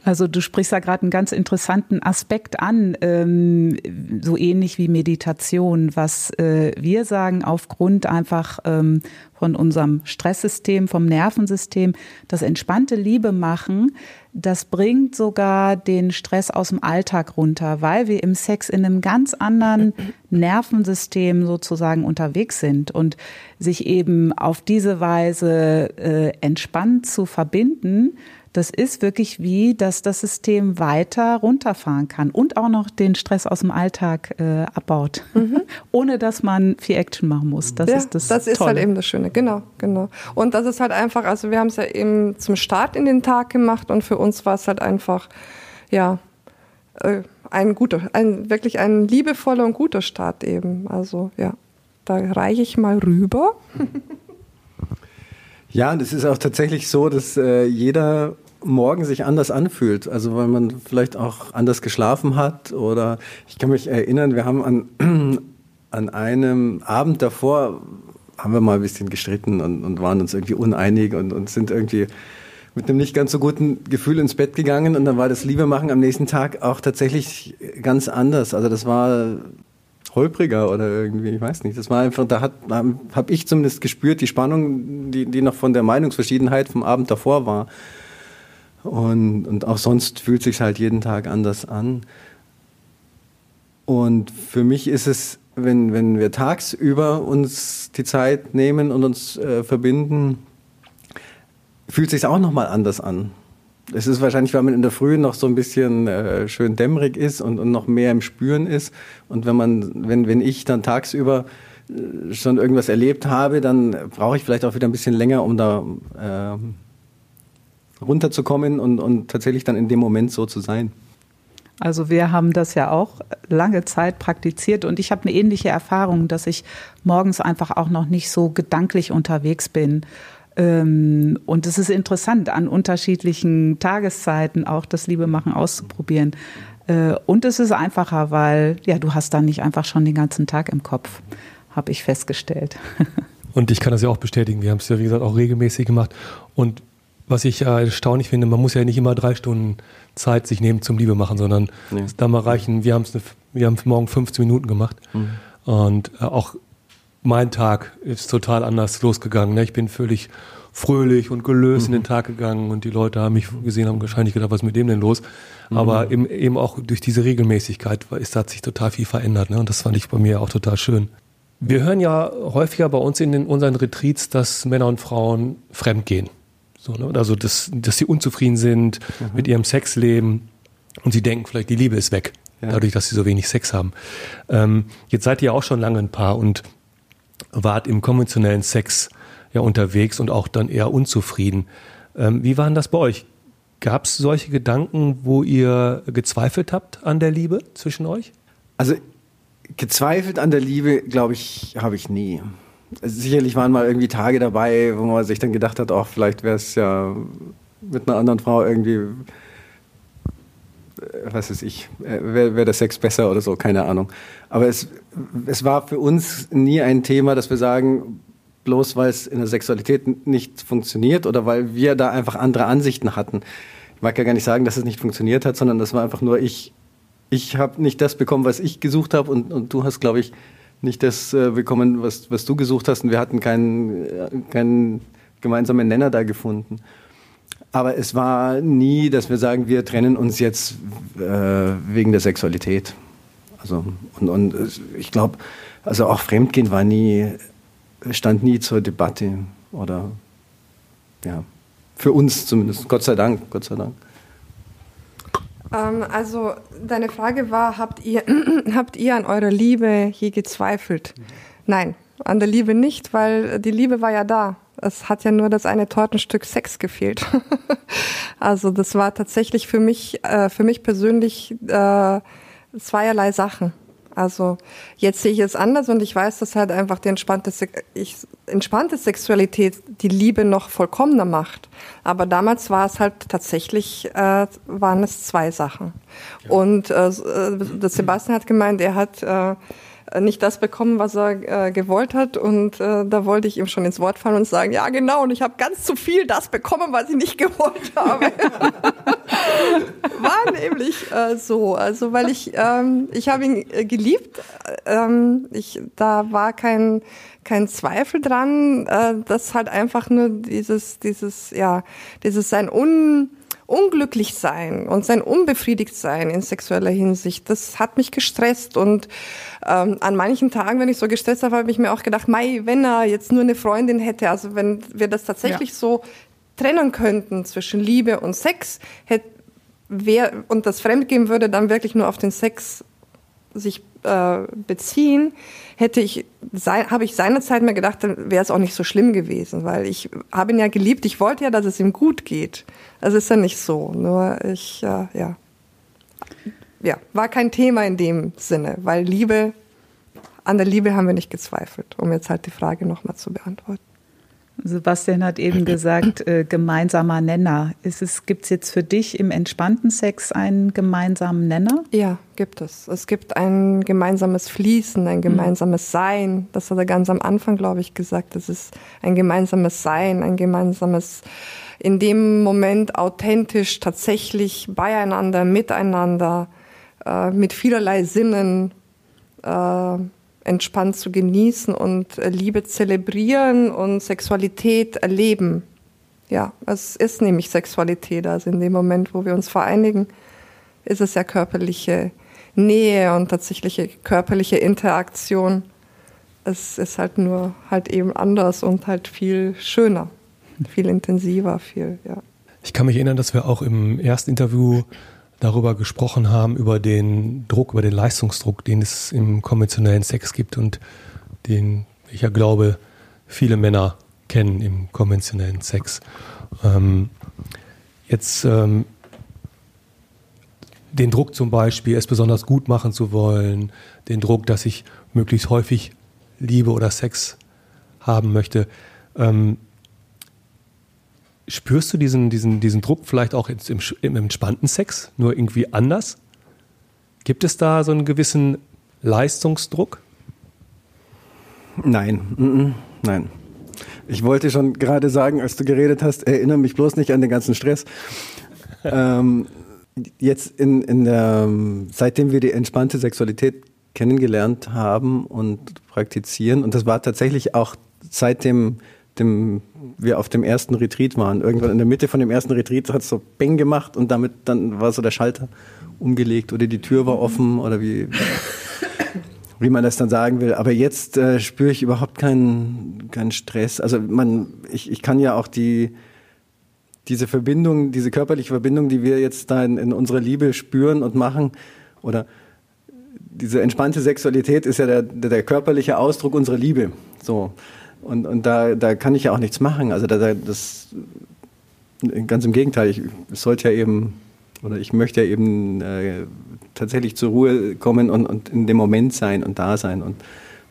Speaker 2: Also du sprichst da gerade einen ganz interessanten Aspekt an, ähm, so ähnlich wie Meditation, was äh, wir sagen aufgrund einfach ähm, von unserem Stresssystem, vom Nervensystem, das entspannte Liebe machen, das bringt sogar den Stress aus dem Alltag runter, weil wir im Sex in einem ganz anderen Nervensystem sozusagen unterwegs sind und sich eben auf diese Weise äh, entspannt zu verbinden, das ist wirklich wie, dass das System weiter runterfahren kann und auch noch den Stress aus dem Alltag äh, abbaut, mhm. ohne dass man viel Action machen muss. Das
Speaker 4: ja,
Speaker 2: ist das.
Speaker 4: Das ist halt eben das Schöne, genau, genau. Und das ist halt einfach, also wir haben es ja eben zum Start in den Tag gemacht und für uns war es halt einfach, ja, äh, ein guter, ein wirklich ein liebevoller und guter Start eben. Also ja, da reiche ich mal rüber.
Speaker 3: Ja, und es ist auch tatsächlich so, dass äh, jeder Morgen sich anders anfühlt. Also weil man vielleicht auch anders geschlafen hat oder ich kann mich erinnern, wir haben an, an einem Abend davor haben wir mal ein bisschen gestritten und, und waren uns irgendwie uneinig und, und sind irgendwie mit einem nicht ganz so guten Gefühl ins Bett gegangen und dann war das Liebe machen am nächsten Tag auch tatsächlich ganz anders. Also das war holpriger oder irgendwie, ich weiß nicht. Das war einfach, da hat, habe ich zumindest gespürt, die Spannung, die, die noch von der Meinungsverschiedenheit vom Abend davor war. Und, und auch sonst fühlt sich halt jeden Tag anders an. Und für mich ist es, wenn, wenn wir tagsüber uns die Zeit nehmen und uns äh, verbinden, fühlt sich auch nochmal anders an. Es ist wahrscheinlich, weil man in der Früh noch so ein bisschen äh, schön dämmerig ist und, und noch mehr im Spüren ist. Und wenn man, wenn, wenn ich dann tagsüber äh, schon irgendwas erlebt habe, dann brauche ich vielleicht auch wieder ein bisschen länger, um da äh, runterzukommen und, und tatsächlich dann in dem Moment so zu sein.
Speaker 2: Also wir haben das ja auch lange Zeit praktiziert und ich habe eine ähnliche Erfahrung, dass ich morgens einfach auch noch nicht so gedanklich unterwegs bin ähm, und es ist interessant, an unterschiedlichen Tageszeiten auch das Liebemachen auszuprobieren. Äh, und es ist einfacher, weil ja, du hast dann nicht einfach schon den ganzen Tag im Kopf, habe ich festgestellt.
Speaker 1: Und ich kann das ja auch bestätigen. Wir haben es ja, wie gesagt, auch regelmäßig gemacht. Und was ich ja erstaunlich finde, man muss ja nicht immer drei Stunden Zeit sich nehmen zum Liebe machen, sondern nee. da mal reichen, wir, haben's wir haben morgen 15 Minuten gemacht. Mhm. Und äh, auch mein Tag ist total anders losgegangen. Ne? Ich bin völlig fröhlich und gelöst mhm. in den Tag gegangen und die Leute haben mich gesehen, haben wahrscheinlich gedacht, was ist mit dem denn los? Mhm. Aber eben, eben auch durch diese Regelmäßigkeit ist, hat sich total viel verändert. Ne? Und das fand ich bei mir auch total schön. Wir hören ja häufiger bei uns in den, unseren Retreats, dass Männer und Frauen fremdgehen. So, ne? Also, dass, dass sie unzufrieden sind mhm. mit ihrem Sexleben und sie denken vielleicht, die Liebe ist weg. ja. dadurch, dass sie so wenig Sex haben. Ähm, jetzt seid ihr auch schon lange ein Paar und wart im konventionellen Sex ja unterwegs und auch dann eher unzufrieden. Ähm, wie waren das bei euch? Gab es solche Gedanken, wo ihr gezweifelt habt an der Liebe zwischen euch?
Speaker 3: Also gezweifelt an der Liebe, glaube ich, habe ich nie. Sicherlich waren mal irgendwie Tage dabei, wo man sich dann gedacht hat, auch vielleicht wäre es ja mit einer anderen Frau irgendwie, äh, was weiß ich, äh, wäre wär der Sex besser oder so, keine Ahnung. Aber es, es war für uns nie ein Thema, dass wir sagen, bloß weil es in der Sexualität nicht funktioniert oder weil wir da einfach andere Ansichten hatten. Ich mag ja gar nicht sagen, dass es nicht funktioniert hat, sondern das war einfach nur ich. Ich habe nicht das bekommen, was ich gesucht habe und, und du hast, glaube ich, nicht das äh, bekommen, was, was du gesucht hast und wir hatten keinen, äh, keinen gemeinsamen Nenner da gefunden. Aber es war nie, dass wir sagen, wir trennen uns jetzt äh, wegen der Sexualität. Also, und, und ich glaube, also auch Fremdgehen war nie, stand nie zur Debatte oder ja, für uns zumindest. Gott sei Dank, Gott sei Dank.
Speaker 4: Ähm, also deine Frage war, habt ihr, habt ihr an eurer Liebe je gezweifelt? Nein, an der Liebe nicht, weil die Liebe war ja da. Es hat ja nur das eine Tortenstück Sex gefehlt. also das war tatsächlich für mich, äh, für mich persönlich äh, zweierlei Sachen. Also jetzt sehe ich es anders und ich weiß, dass halt einfach die entspannte, ich, entspannte Sexualität die Liebe noch vollkommener macht. Aber damals war es halt tatsächlich, äh, waren es zwei Sachen. Ja. Und äh, äh Sebastian hat gemeint, er hat äh, nicht das bekommen, was er äh, gewollt hat. Und äh, da wollte ich ihm schon ins Wort fallen und sagen, ja genau, und ich habe ganz zu viel das bekommen, was ich nicht gewollt habe. War nämlich äh, so. Also weil ich, ähm, ich habe ihn äh, geliebt. Ähm, ich, da war kein kein Zweifel dran, äh, dass halt einfach nur dieses, dieses, ja, dieses sein un unglücklich sein und sein unbefriedigt sein in sexueller Hinsicht, das hat mich gestresst und ähm, an manchen Tagen, wenn ich so gestresst habe, habe ich mir auch gedacht, Mai, wenn er jetzt nur eine Freundin hätte, also wenn wir das tatsächlich ja. so trennen könnten zwischen Liebe und Sex, hätte wer und das Fremdgehen würde dann wirklich nur auf den Sex sich äh, beziehen, hätte ich, habe ich seinerzeit mir gedacht, dann wäre es auch nicht so schlimm gewesen, weil ich habe ihn ja geliebt, ich wollte ja, dass es ihm gut geht. Das ist ja nicht so, nur ich, äh, ja, ja, war kein Thema in dem Sinne, weil Liebe, an der Liebe haben wir nicht gezweifelt, um jetzt halt die Frage nochmal zu beantworten.
Speaker 2: Sebastian hat eben gesagt, äh, gemeinsamer Nenner. Gibt es jetzt für dich im entspannten Sex einen gemeinsamen Nenner?
Speaker 4: Ja, gibt es. Es gibt ein gemeinsames Fließen, ein gemeinsames Sein. Das hat er ganz am Anfang, glaube ich, gesagt. Es ist ein gemeinsames Sein, ein gemeinsames, in dem Moment authentisch, tatsächlich beieinander, miteinander, äh, mit vielerlei Sinnen. Äh, entspannt zu genießen und äh, Liebe zelebrieren und Sexualität erleben. Ja, es ist nämlich Sexualität. Also in dem Moment, wo wir uns vereinigen, ist es ja körperliche Nähe und tatsächliche körperliche Interaktion. Es ist halt nur halt eben anders und halt viel schöner, viel intensiver, viel, ja.
Speaker 1: Ich kann mich erinnern, dass wir auch im ersten Interview darüber gesprochen haben, über den Druck, über den Leistungsdruck, den es im konventionellen Sex gibt und den ich ja glaube, viele Männer kennen im konventionellen Sex. Ähm, jetzt ähm, den Druck zum Beispiel, es besonders gut machen zu wollen, den Druck, dass ich möglichst häufig Liebe oder Sex haben möchte. Ähm, Spürst du diesen, diesen, diesen Druck vielleicht auch im, im entspannten Sex, nur irgendwie anders? Gibt es da so einen gewissen Leistungsdruck?
Speaker 3: Nein, nein. Ich wollte schon gerade sagen, als du geredet hast, erinnere mich bloß nicht an den ganzen Stress. ähm, jetzt in, in der, seitdem wir die entspannte Sexualität kennengelernt haben und praktizieren, und das war tatsächlich auch seit dem dem, wir auf dem ersten Retreat waren. Irgendwann in der Mitte von dem ersten Retreat hat es so Beng gemacht und damit dann war so der Schalter umgelegt oder die Tür war offen oder wie, wie man das dann sagen will. Aber jetzt äh, spüre ich überhaupt keinen, keinen Stress. Also man, ich, ich kann ja auch die, diese Verbindung, diese körperliche Verbindung, die wir jetzt da in, in unserer Liebe spüren und machen oder diese entspannte Sexualität ist ja der, der körperliche Ausdruck unserer Liebe. So. Und, und da, da kann ich ja auch nichts machen. Also da, da, das ganz im Gegenteil, ich sollte ja eben, oder ich möchte ja eben äh, tatsächlich zur Ruhe kommen und, und in dem Moment sein und da sein und,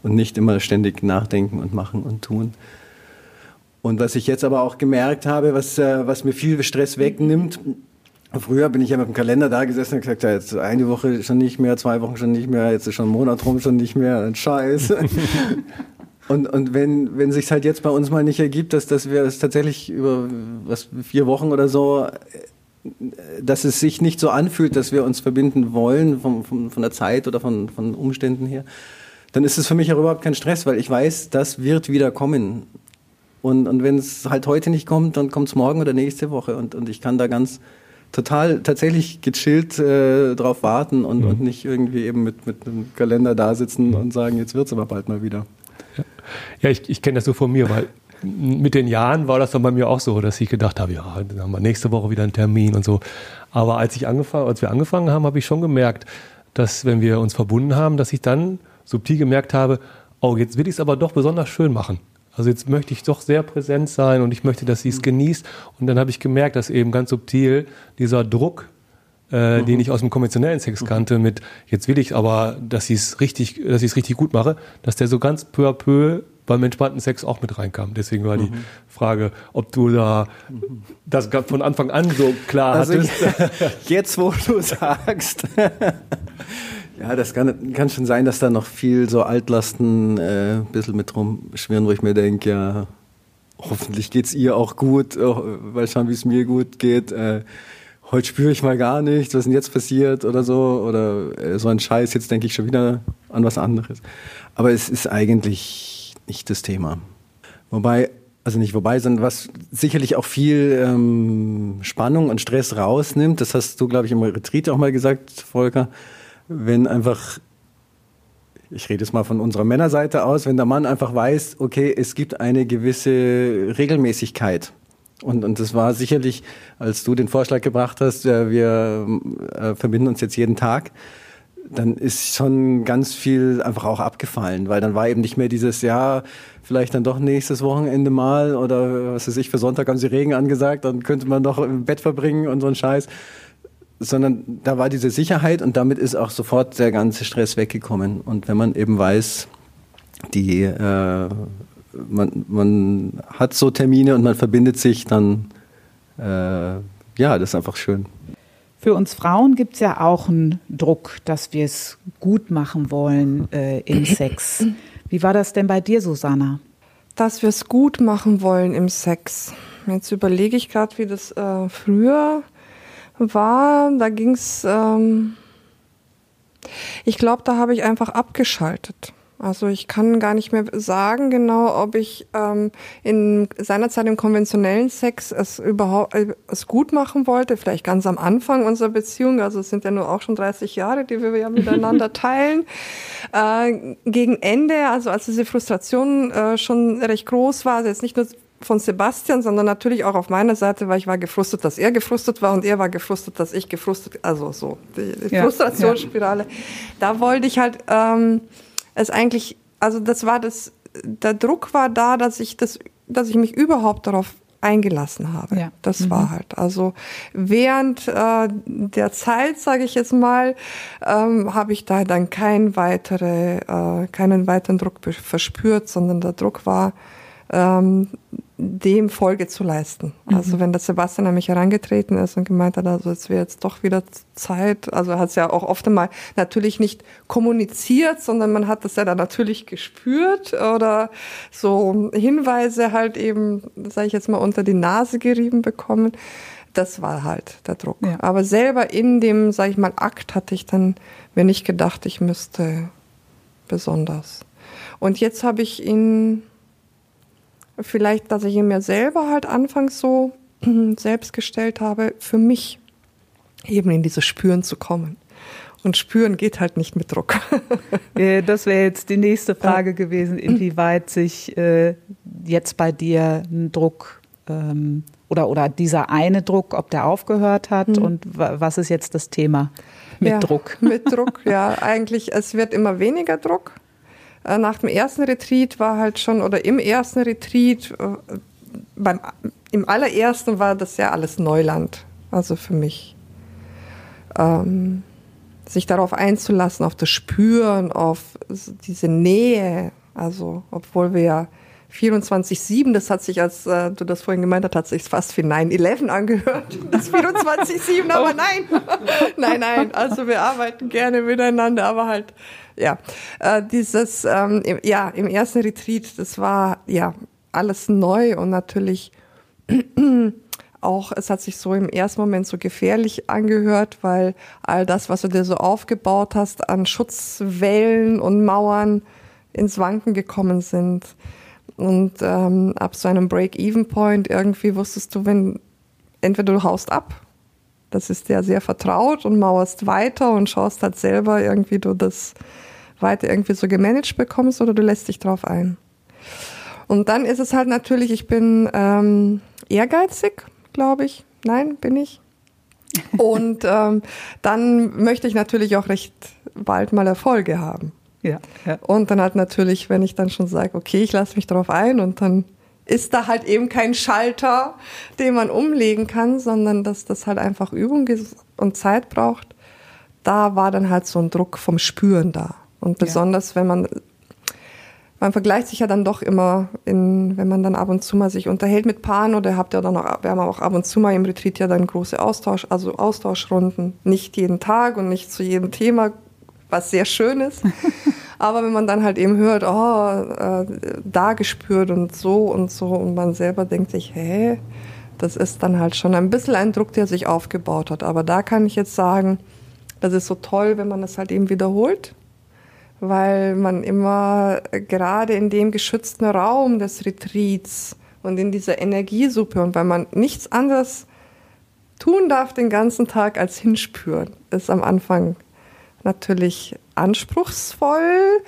Speaker 3: und nicht immer ständig nachdenken und machen und tun. Und was ich jetzt aber auch gemerkt habe, was, äh, was mir viel Stress wegnimmt, Früher bin ich ja mit dem Kalender da gesessen und gesagt, ja, jetzt eine Woche schon nicht mehr, zwei Wochen schon nicht mehr, jetzt ist schon ein Monat rum schon nicht mehr, ein Scheiß. und, und wenn, wenn sich halt jetzt bei uns mal nicht ergibt, dass, dass wir es tatsächlich über was, vier Wochen oder so, dass es sich nicht so anfühlt, dass wir uns verbinden wollen vom, vom, von der Zeit oder von, von Umständen her, dann ist es für mich auch überhaupt kein Stress, weil ich weiß, das wird wieder kommen. Und, und wenn es halt heute nicht kommt, dann kommt es morgen oder nächste Woche. Und, und ich kann da ganz total tatsächlich gechillt äh, drauf warten und, mhm. und nicht irgendwie eben mit, mit einem Kalender da sitzen und sagen, jetzt wird es aber bald mal wieder.
Speaker 1: Ja, ich, ich kenne das so von mir, weil mit den Jahren war das dann bei mir auch so, dass ich gedacht habe, ja, dann haben wir nächste Woche wieder einen Termin und so. Aber als ich angefangen, als wir angefangen haben, habe ich schon gemerkt, dass wenn wir uns verbunden haben, dass ich dann subtil gemerkt habe, oh, jetzt will ich es aber doch besonders schön machen. Also jetzt möchte ich doch sehr präsent sein und ich möchte, dass sie es mhm. genießt. Und dann habe ich gemerkt, dass eben ganz subtil dieser Druck, äh, mhm. den ich aus dem konventionellen Sex kannte, mit jetzt will ich aber, dass sie es richtig, dass ich es richtig gut mache, dass der so ganz peu à peu beim entspannten Sex auch mit reinkam. Deswegen war die mhm. Frage, ob du da mhm. das von Anfang an so klar also hattest.
Speaker 3: Jetzt, wo du sagst. Ja, das kann, kann schon sein, dass da noch viel so Altlasten äh, ein bisschen mit rumschwirren, wo ich mir denke, ja, hoffentlich geht's ihr auch gut, weil schauen, wie es mir gut geht. Äh, heute spüre ich mal gar nichts, was denn jetzt passiert oder so. Oder äh, so ein Scheiß, jetzt denke ich schon wieder an was anderes. Aber es ist eigentlich nicht das Thema. Wobei, also nicht wobei, sondern was sicherlich auch viel ähm, Spannung und Stress rausnimmt, das hast du, glaube ich, im Retreat auch mal gesagt, Volker, wenn einfach, ich rede jetzt mal von unserer Männerseite aus, wenn der Mann einfach weiß, okay, es gibt eine gewisse Regelmäßigkeit. Und, und das war sicherlich, als du den Vorschlag gebracht hast, äh, wir äh, verbinden uns jetzt jeden Tag, dann ist schon ganz viel einfach auch abgefallen, weil dann war eben nicht mehr dieses Jahr, vielleicht dann doch nächstes Wochenende mal oder was weiß ich, für Sonntag haben sie Regen angesagt, dann könnte man doch im Bett verbringen und so ein Scheiß, sondern da war diese Sicherheit und damit ist auch sofort der ganze Stress weggekommen. Und wenn man eben weiß, die, äh, man, man hat so Termine und man verbindet sich, dann äh, ja, das ist einfach schön.
Speaker 2: Für uns Frauen gibt es ja auch einen Druck, dass wir es gut machen wollen äh, im Sex. Wie war das denn bei dir, Susanna?
Speaker 4: Dass wir es gut machen wollen im Sex. Jetzt überlege ich gerade, wie das äh, früher war, da ging's, ähm, ich glaube, da habe ich einfach abgeschaltet. Also ich kann gar nicht mehr sagen genau, ob ich ähm, in seiner Zeit im konventionellen Sex es überhaupt äh, es gut machen wollte, vielleicht ganz am Anfang unserer Beziehung, also es sind ja nur auch schon 30 Jahre, die wir ja miteinander teilen. Äh, gegen Ende, also als diese Frustration äh, schon recht groß war, also jetzt nicht nur von Sebastian, sondern natürlich auch auf meiner Seite, weil ich war gefrustet, dass er gefrustet war und er war gefrustet, dass ich gefrustet, also so die, die ja, Frustrationsspirale. Ja. Da wollte ich halt ähm, es eigentlich, also das war das, der Druck war da, dass ich das, dass ich mich überhaupt darauf eingelassen habe. Ja. Das mhm. war halt. Also während äh, der Zeit, sage ich jetzt mal, ähm, habe ich da dann kein weitere, äh, keinen weiteren Druck verspürt, sondern der Druck war ähm, dem Folge zu leisten. Mhm. Also wenn der Sebastian an mich herangetreten ist und gemeint hat, also es wäre jetzt doch wieder Zeit, also er hat es ja auch oft einmal natürlich nicht kommuniziert, sondern man hat das ja dann natürlich gespürt oder so Hinweise halt eben, sage ich jetzt mal, unter die Nase gerieben bekommen. Das war halt der Druck. Ja. Aber selber in dem, sage ich mal, Akt hatte ich dann mir nicht gedacht, ich müsste besonders. Und jetzt habe ich ihn vielleicht, dass ich ihn mir selber halt anfangs so selbst gestellt habe, für mich eben in dieses Spüren zu kommen. Und spüren geht halt nicht mit Druck.
Speaker 2: das wäre jetzt die nächste Frage gewesen, inwieweit sich äh, jetzt bei dir ein Druck ähm, oder, oder dieser eine Druck, ob der aufgehört hat mhm. und was ist jetzt das Thema? mit
Speaker 4: ja,
Speaker 2: Druck.
Speaker 4: Mit Druck, ja. Eigentlich, es wird immer weniger Druck. Äh, nach dem ersten Retreat war halt schon, oder im ersten Retreat, äh, beim, im allerersten war das ja alles Neuland. Also für mich. Ähm, sich darauf einzulassen, auf das Spüren, auf diese Nähe. Also, obwohl wir ja 24-7, das hat sich, als äh, du das vorhin gemeint hast, hat sich fast wie 9-11 angehört. Das 24-7, aber nein. nein, nein. Also wir arbeiten gerne miteinander, aber halt, ja. Äh, dieses, ähm, im, ja, im ersten Retreat, das war ja alles neu und natürlich auch, es hat sich so im ersten Moment so gefährlich angehört, weil all das, was du dir so aufgebaut hast an Schutzwellen und Mauern ins Wanken gekommen sind. Und ähm, ab so einem Break-Even-Point irgendwie wusstest du, wenn entweder du haust ab, das ist dir sehr vertraut und mauerst weiter und schaust halt selber irgendwie du das weiter irgendwie so gemanagt bekommst oder du lässt dich drauf ein. Und dann ist es halt natürlich, ich bin ähm, ehrgeizig, glaube ich. Nein, bin ich. Und ähm, dann möchte ich natürlich auch recht bald mal Erfolge haben.
Speaker 2: Ja, ja.
Speaker 4: Und dann halt natürlich, wenn ich dann schon sage, okay, ich lasse mich drauf ein und dann ist da halt eben kein Schalter, den man umlegen kann, sondern dass das halt einfach Übung und Zeit braucht. Da war dann halt so ein Druck vom Spüren da. Und besonders, ja. wenn man, man vergleicht sich ja dann doch immer, in, wenn man dann ab und zu mal sich unterhält mit Paaren oder habt ihr dann auch, wir haben auch ab und zu mal im Retreat ja dann große Austausch, also Austauschrunden. Nicht jeden Tag und nicht zu jedem Thema was sehr schön ist. Aber wenn man dann halt eben hört, oh, äh, da gespürt und so und so und man selber denkt sich, hä, das ist dann halt schon ein bisschen ein Druck, der sich aufgebaut hat. Aber da kann ich jetzt sagen, das ist so toll, wenn man das halt eben wiederholt, weil man immer gerade in dem geschützten Raum des Retreats und in dieser Energiesuppe und weil man nichts anderes tun darf den ganzen Tag als hinspüren, ist am Anfang natürlich anspruchsvoll,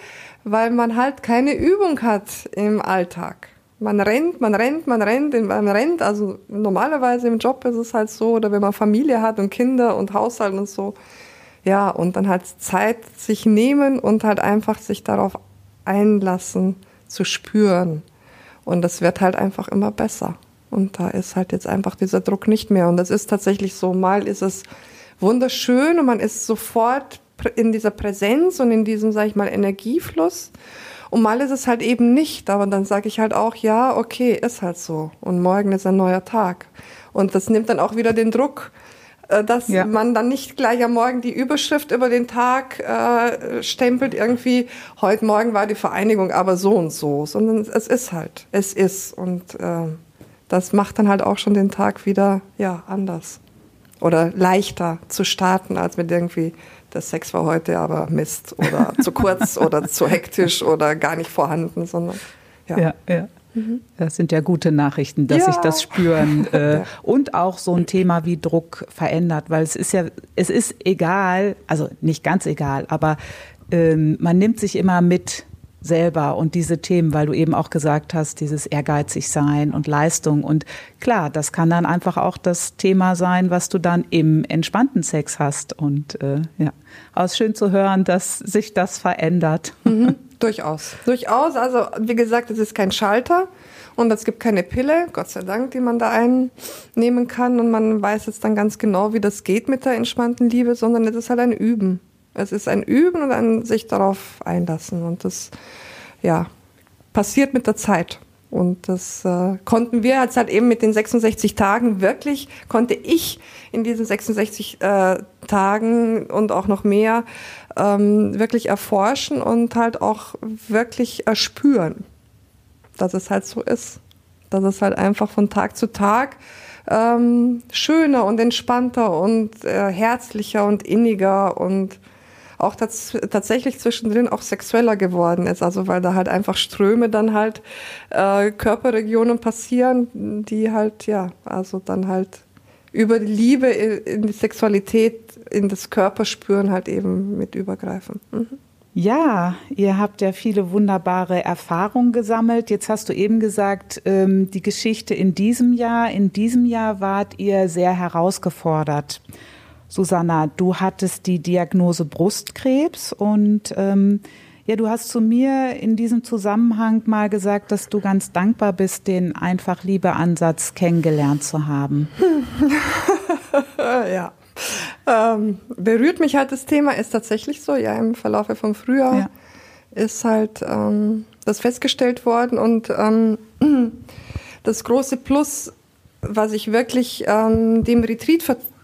Speaker 4: weil man halt keine Übung hat im Alltag. Man rennt, man rennt, man rennt, man rennt. Also normalerweise im Job ist es halt so, oder wenn man Familie hat und Kinder und Haushalt und so. Ja, und dann halt Zeit sich nehmen und halt einfach sich darauf einlassen, zu spüren. Und das wird halt einfach immer besser. Und da ist halt jetzt einfach dieser Druck nicht mehr. Und das ist tatsächlich so, mal ist es wunderschön und man ist sofort in dieser Präsenz und in diesem, sag ich mal, Energiefluss. Und mal ist es halt eben nicht, aber dann sage ich halt auch, ja, okay, ist halt so. Und morgen ist ein neuer Tag. Und das nimmt dann auch wieder den Druck, dass ja. man dann nicht gleich am Morgen die Überschrift über den Tag äh, stempelt, irgendwie, heute Morgen war die Vereinigung aber so und so, sondern es ist halt, es ist. Und äh, das macht dann halt auch schon den Tag wieder, ja, anders. Oder leichter zu starten, als mit irgendwie der Sex war heute aber Mist oder zu kurz oder zu hektisch oder gar nicht vorhanden, sondern ja.
Speaker 2: ja, ja. Mhm. Das sind ja gute Nachrichten, dass ja. sich das spüren äh, und auch so ein Thema wie Druck verändert, weil es ist ja, es ist egal, also nicht ganz egal, aber ähm, man nimmt sich immer mit selber und diese Themen, weil du eben auch gesagt hast, dieses ehrgeizig sein und Leistung. Und klar, das kann dann einfach auch das Thema sein, was du dann im entspannten Sex hast. Und äh, ja, aber es ist schön zu hören, dass sich das verändert.
Speaker 4: Mhm, durchaus. Durchaus. Also, wie gesagt, es ist kein Schalter. Und es gibt keine Pille, Gott sei Dank, die man da einnehmen kann. Und man weiß jetzt dann ganz genau, wie das geht mit der entspannten Liebe, sondern es ist halt ein Üben. Es ist ein Üben und ein sich darauf einlassen. Und das, ja, passiert mit der Zeit. Und das äh, konnten wir jetzt halt eben mit den 66 Tagen wirklich, konnte ich in diesen 66 äh, Tagen und auch noch mehr ähm, wirklich erforschen und halt auch wirklich erspüren, dass es halt so ist. Dass es halt einfach von Tag zu Tag ähm, schöner und entspannter und äh, herzlicher und inniger und auch tats tatsächlich zwischendrin auch sexueller geworden ist. Also weil da halt einfach Ströme dann halt äh, Körperregionen passieren, die halt, ja, also dann halt über die Liebe in die Sexualität, in das Körperspüren halt eben mit übergreifen. Mhm.
Speaker 2: Ja, ihr habt ja viele wunderbare Erfahrungen gesammelt. Jetzt hast du eben gesagt, ähm, die Geschichte in diesem Jahr, in diesem Jahr wart ihr sehr herausgefordert. Susanna, du hattest die Diagnose Brustkrebs und ähm, ja, du hast zu mir in diesem Zusammenhang mal gesagt, dass du ganz dankbar bist, den Einfach-Liebe-Ansatz kennengelernt zu haben.
Speaker 4: ja. Ähm, berührt mich halt das Thema, ist tatsächlich so, ja, im Verlaufe vom Frühjahr ja. ist halt ähm, das festgestellt worden und ähm, das große Plus, was ich wirklich ähm, dem Retreat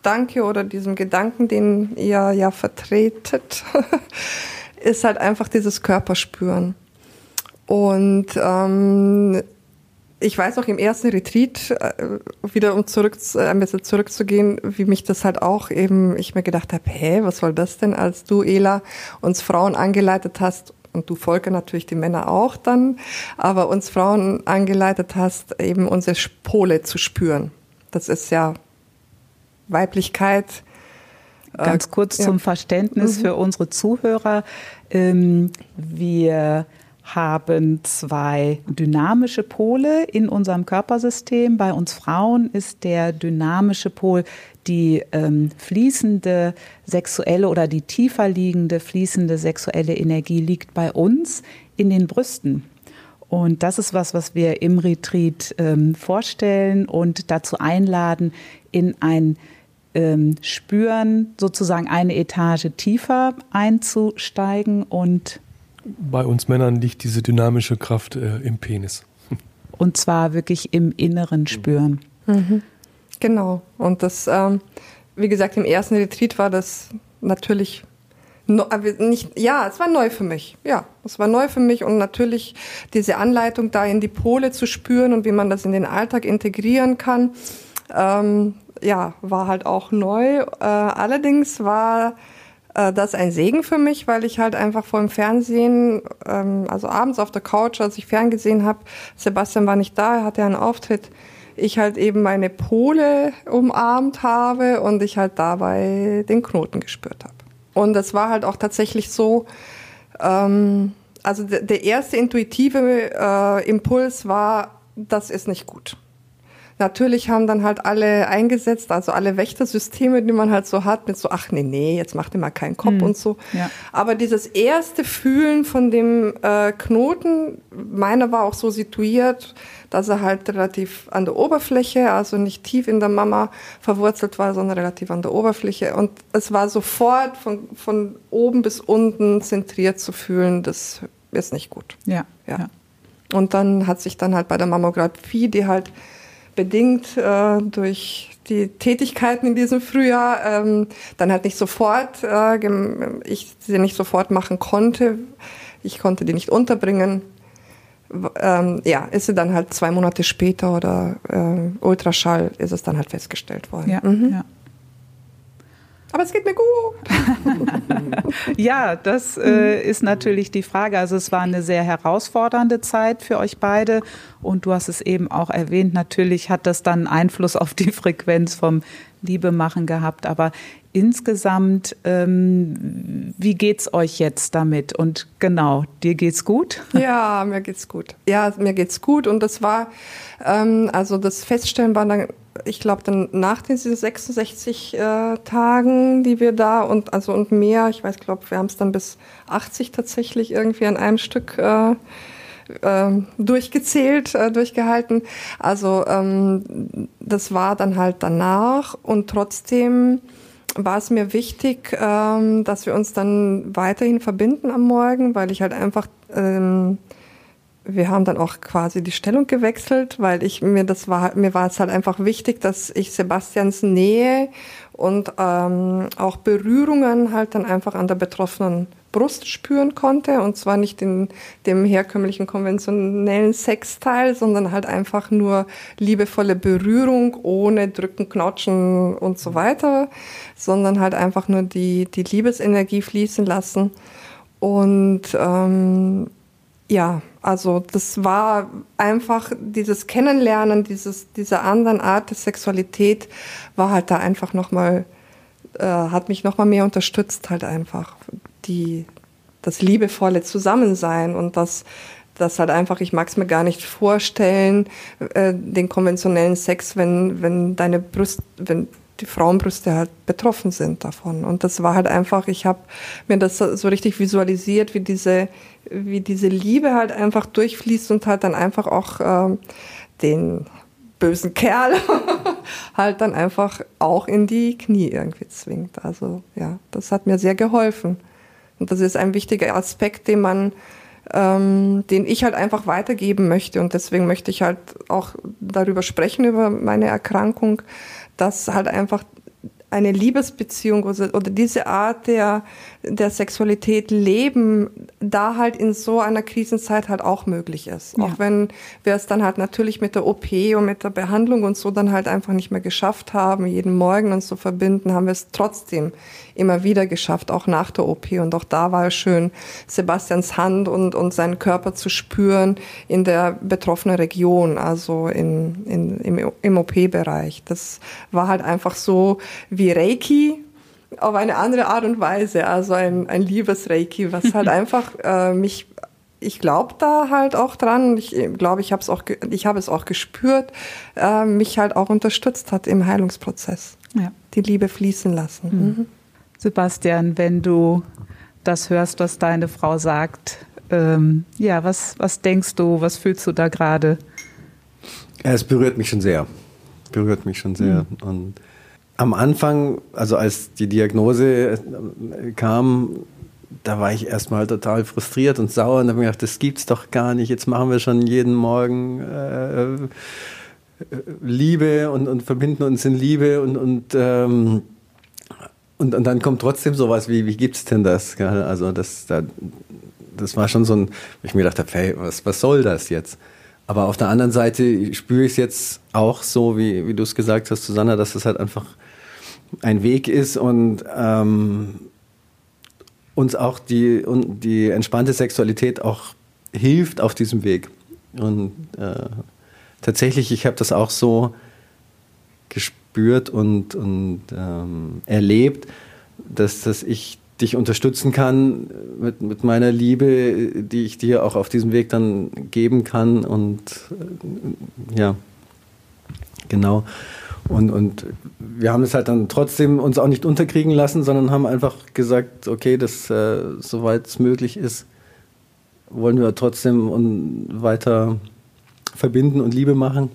Speaker 4: verdanke oder diesem Gedanken, den ihr ja vertretet, ist halt einfach dieses Körperspüren. Und ähm, ich weiß auch im ersten Retreat, äh, wieder um zurück, ein bisschen zurückzugehen, wie mich das halt auch eben, ich mir gedacht habe, hä, was soll das denn, als du, Ela, uns Frauen angeleitet hast, und du Volker natürlich die Männer auch dann, aber uns Frauen angeleitet hast, eben unsere Pole zu spüren. Das ist ja Weiblichkeit.
Speaker 2: Ganz äh, kurz äh, zum ja. Verständnis mhm. für unsere Zuhörer. Ähm, wir haben zwei dynamische Pole in unserem Körpersystem. Bei uns Frauen ist der dynamische Pol die ähm, fließende sexuelle oder die tiefer liegende fließende sexuelle Energie liegt bei uns in den Brüsten. Und das ist was, was wir im Retreat ähm, vorstellen und dazu einladen, in ein ähm, Spüren sozusagen eine Etage tiefer einzusteigen und
Speaker 1: bei uns Männern liegt diese dynamische Kraft äh, im Penis.
Speaker 2: Und zwar wirklich im inneren Spüren.
Speaker 4: Mhm. Genau. Und das, ähm, wie gesagt, im ersten Retreat war das natürlich äh, nicht, ja, es war neu für mich. Ja, es war neu für mich und natürlich diese Anleitung da in die Pole zu spüren und wie man das in den Alltag integrieren kann, ähm, ja, war halt auch neu. Äh, allerdings war äh, das ein Segen für mich, weil ich halt einfach vor dem Fernsehen, ähm, also abends auf der Couch, als ich ferngesehen habe, Sebastian war nicht da, er hatte einen Auftritt, ich halt eben meine Pole umarmt habe und ich halt dabei den Knoten gespürt habe. Und das war halt auch tatsächlich so, ähm, also der erste intuitive äh, Impuls war, das ist nicht gut. Natürlich haben dann halt alle eingesetzt, also alle Wächtersysteme, die man halt so hat, mit so, ach nee, nee, jetzt macht ihr mal keinen Kopf hm. und so. Ja. Aber dieses erste Fühlen von dem äh, Knoten, meiner war auch so situiert, dass er halt relativ an der Oberfläche, also nicht tief in der Mama verwurzelt war, sondern relativ an der Oberfläche. Und es war sofort von, von oben bis unten zentriert zu fühlen, das ist nicht gut.
Speaker 2: Ja. ja. ja.
Speaker 4: Und dann hat sich dann halt bei der Mammographie, die halt bedingt äh, durch die Tätigkeiten in diesem Frühjahr ähm, dann halt nicht sofort, äh, ich sie nicht sofort machen konnte. Ich konnte die nicht unterbringen ähm, ja, ist sie dann halt zwei Monate später oder äh, Ultraschall ist es dann halt festgestellt worden.
Speaker 2: Ja, mhm. ja.
Speaker 4: Aber es geht mir gut.
Speaker 2: ja, das äh, ist natürlich die Frage. Also es war eine sehr herausfordernde Zeit für euch beide und du hast es eben auch erwähnt. Natürlich hat das dann Einfluss auf die Frequenz vom Liebe machen gehabt. Aber insgesamt, ähm, wie geht's euch jetzt damit? Und genau, dir geht's gut?
Speaker 4: Ja, mir geht's gut. Ja, mir geht's gut. Und das war, ähm, also das Feststellen war dann, ich glaube, dann nach diesen 66 äh, Tagen, die wir da und also und mehr, ich weiß, glaube, wir haben es dann bis 80 tatsächlich irgendwie an einem Stück äh, äh, durchgezählt, äh, durchgehalten. Also ähm, das war dann halt danach und trotzdem war es mir wichtig, ähm, dass wir uns dann weiterhin verbinden am Morgen, weil ich halt einfach ähm, wir haben dann auch quasi die Stellung gewechselt, weil ich mir das war mir war es halt einfach wichtig, dass ich Sebastians Nähe und ähm, auch Berührungen halt dann einfach an der betroffenen Brust spüren konnte und zwar nicht in dem herkömmlichen konventionellen Sexteil, sondern halt einfach nur liebevolle Berührung ohne Drücken, Knotschen und so weiter, sondern halt einfach nur die, die Liebesenergie fließen lassen. Und ähm, ja, also das war einfach dieses Kennenlernen dieses, dieser anderen Art der Sexualität war halt da einfach nochmal, äh, hat mich nochmal mehr unterstützt halt einfach die, das liebevolle Zusammensein und das, das halt einfach, ich mag es mir gar nicht vorstellen, äh, den konventionellen Sex, wenn, wenn deine Brust, wenn die Frauenbrüste halt betroffen sind davon. Und das war halt einfach, ich habe mir das so richtig visualisiert, wie diese, wie diese Liebe halt einfach durchfließt und halt dann einfach auch ähm, den bösen Kerl halt dann einfach auch in die Knie irgendwie zwingt. Also ja, das hat mir sehr geholfen. Und das ist ein wichtiger Aspekt, den man, ähm, den ich halt einfach weitergeben möchte. Und deswegen möchte ich halt auch darüber sprechen, über meine Erkrankung, dass halt einfach eine Liebesbeziehung oder, diese Art der, der Sexualität leben, da halt in so einer Krisenzeit halt auch möglich ist. Ja. Auch wenn wir es dann halt natürlich mit der OP und mit der Behandlung und so dann halt einfach nicht mehr geschafft haben, jeden Morgen uns zu verbinden, haben wir es trotzdem immer wieder geschafft, auch nach der OP. Und auch da war es schön, Sebastians Hand und, und seinen Körper zu spüren in der betroffenen Region, also in, in, im, im OP-Bereich. Das war halt einfach so wie Reiki, auf eine andere Art und Weise, also ein, ein Liebes-Reiki, was halt einfach äh, mich ich glaube da halt auch dran. Ich glaube, ich habe es auch, ich habe es auch gespürt, äh, mich halt auch unterstützt hat im Heilungsprozess. Ja. Die Liebe fließen lassen. Mhm.
Speaker 2: Sebastian, wenn du das hörst, was deine Frau sagt, ähm, ja, was, was denkst du, was fühlst du da gerade?
Speaker 3: Es berührt mich schon sehr. Berührt mich schon sehr. Mhm. Und am Anfang, also als die Diagnose äh, kam, da war ich erstmal total frustriert und sauer und habe mir gedacht, das gibt's doch gar nicht. Jetzt machen wir schon jeden Morgen äh, äh Liebe und, und verbinden uns in Liebe und, und ähm, und, und dann kommt trotzdem sowas wie, wie gibt's denn das? Also das, da, das war schon so ein, wo ich mir gedacht habe, hey, was, was soll das jetzt? Aber auf der anderen Seite spüre ich es jetzt auch so, wie, wie du es gesagt hast, Susanna, dass es halt einfach ein Weg ist und ähm, uns auch die, und die entspannte Sexualität auch hilft auf diesem Weg. Und äh, tatsächlich, ich habe das auch so gespürt gespürt und, und ähm, erlebt, dass, dass ich dich unterstützen kann mit, mit meiner Liebe, die ich dir auch auf diesem Weg dann geben kann. Und äh, ja, genau. Und, und wir haben es halt dann trotzdem uns auch nicht unterkriegen lassen, sondern haben einfach gesagt, okay, das, äh, soweit es möglich ist, wollen wir trotzdem weiter verbinden und Liebe machen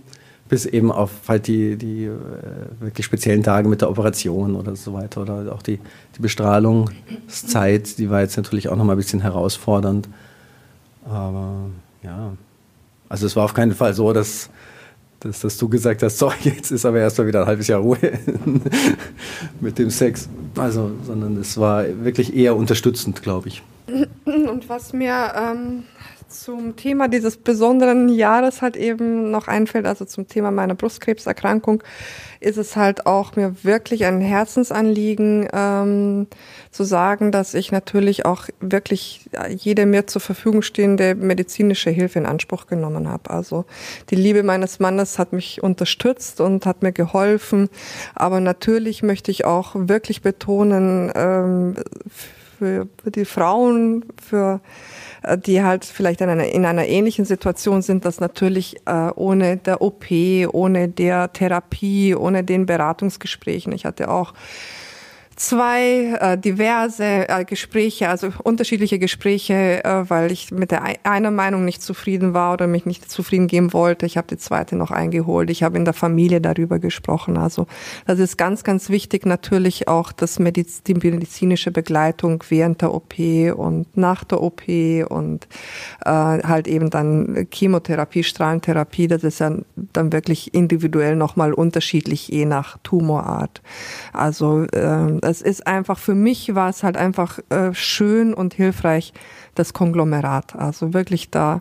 Speaker 3: bis eben auf halt die, die äh, wirklich speziellen Tage mit der Operation oder so weiter oder auch die, die Bestrahlungszeit, die war jetzt natürlich auch nochmal ein bisschen herausfordernd. Aber ja, also es war auf keinen Fall so, dass, dass, dass du gesagt hast, so, jetzt ist aber erstmal wieder ein halbes Jahr Ruhe mit dem Sex. Also, sondern es war wirklich eher unterstützend, glaube ich.
Speaker 4: Und was mir ähm, zum Thema dieses besonderen Jahres halt eben noch einfällt, also zum Thema meiner Brustkrebserkrankung, ist es halt auch mir wirklich ein Herzensanliegen ähm, zu sagen, dass ich natürlich auch wirklich jede mir zur Verfügung stehende medizinische Hilfe in Anspruch genommen habe. Also die Liebe meines Mannes hat mich unterstützt und hat mir geholfen, aber natürlich möchte ich auch wirklich betonen, ähm, für, für die Frauen, für äh, die halt vielleicht in einer, in einer ähnlichen Situation sind, dass natürlich äh, ohne der OP, ohne der Therapie, ohne den Beratungsgesprächen, ich hatte auch zwei äh, diverse äh, Gespräche, also unterschiedliche Gespräche, äh, weil ich mit der einer Meinung nicht zufrieden war oder mich nicht zufrieden geben wollte. Ich habe die zweite noch eingeholt. Ich habe in der Familie darüber gesprochen. Also das ist ganz, ganz wichtig natürlich auch das Mediz die medizinische Begleitung während der OP und nach der OP und äh, halt eben dann Chemotherapie, Strahlentherapie. Das ist ja dann wirklich individuell nochmal unterschiedlich je nach Tumorart. Also äh, es ist einfach, für mich war es halt einfach äh, schön und hilfreich, das Konglomerat. Also wirklich da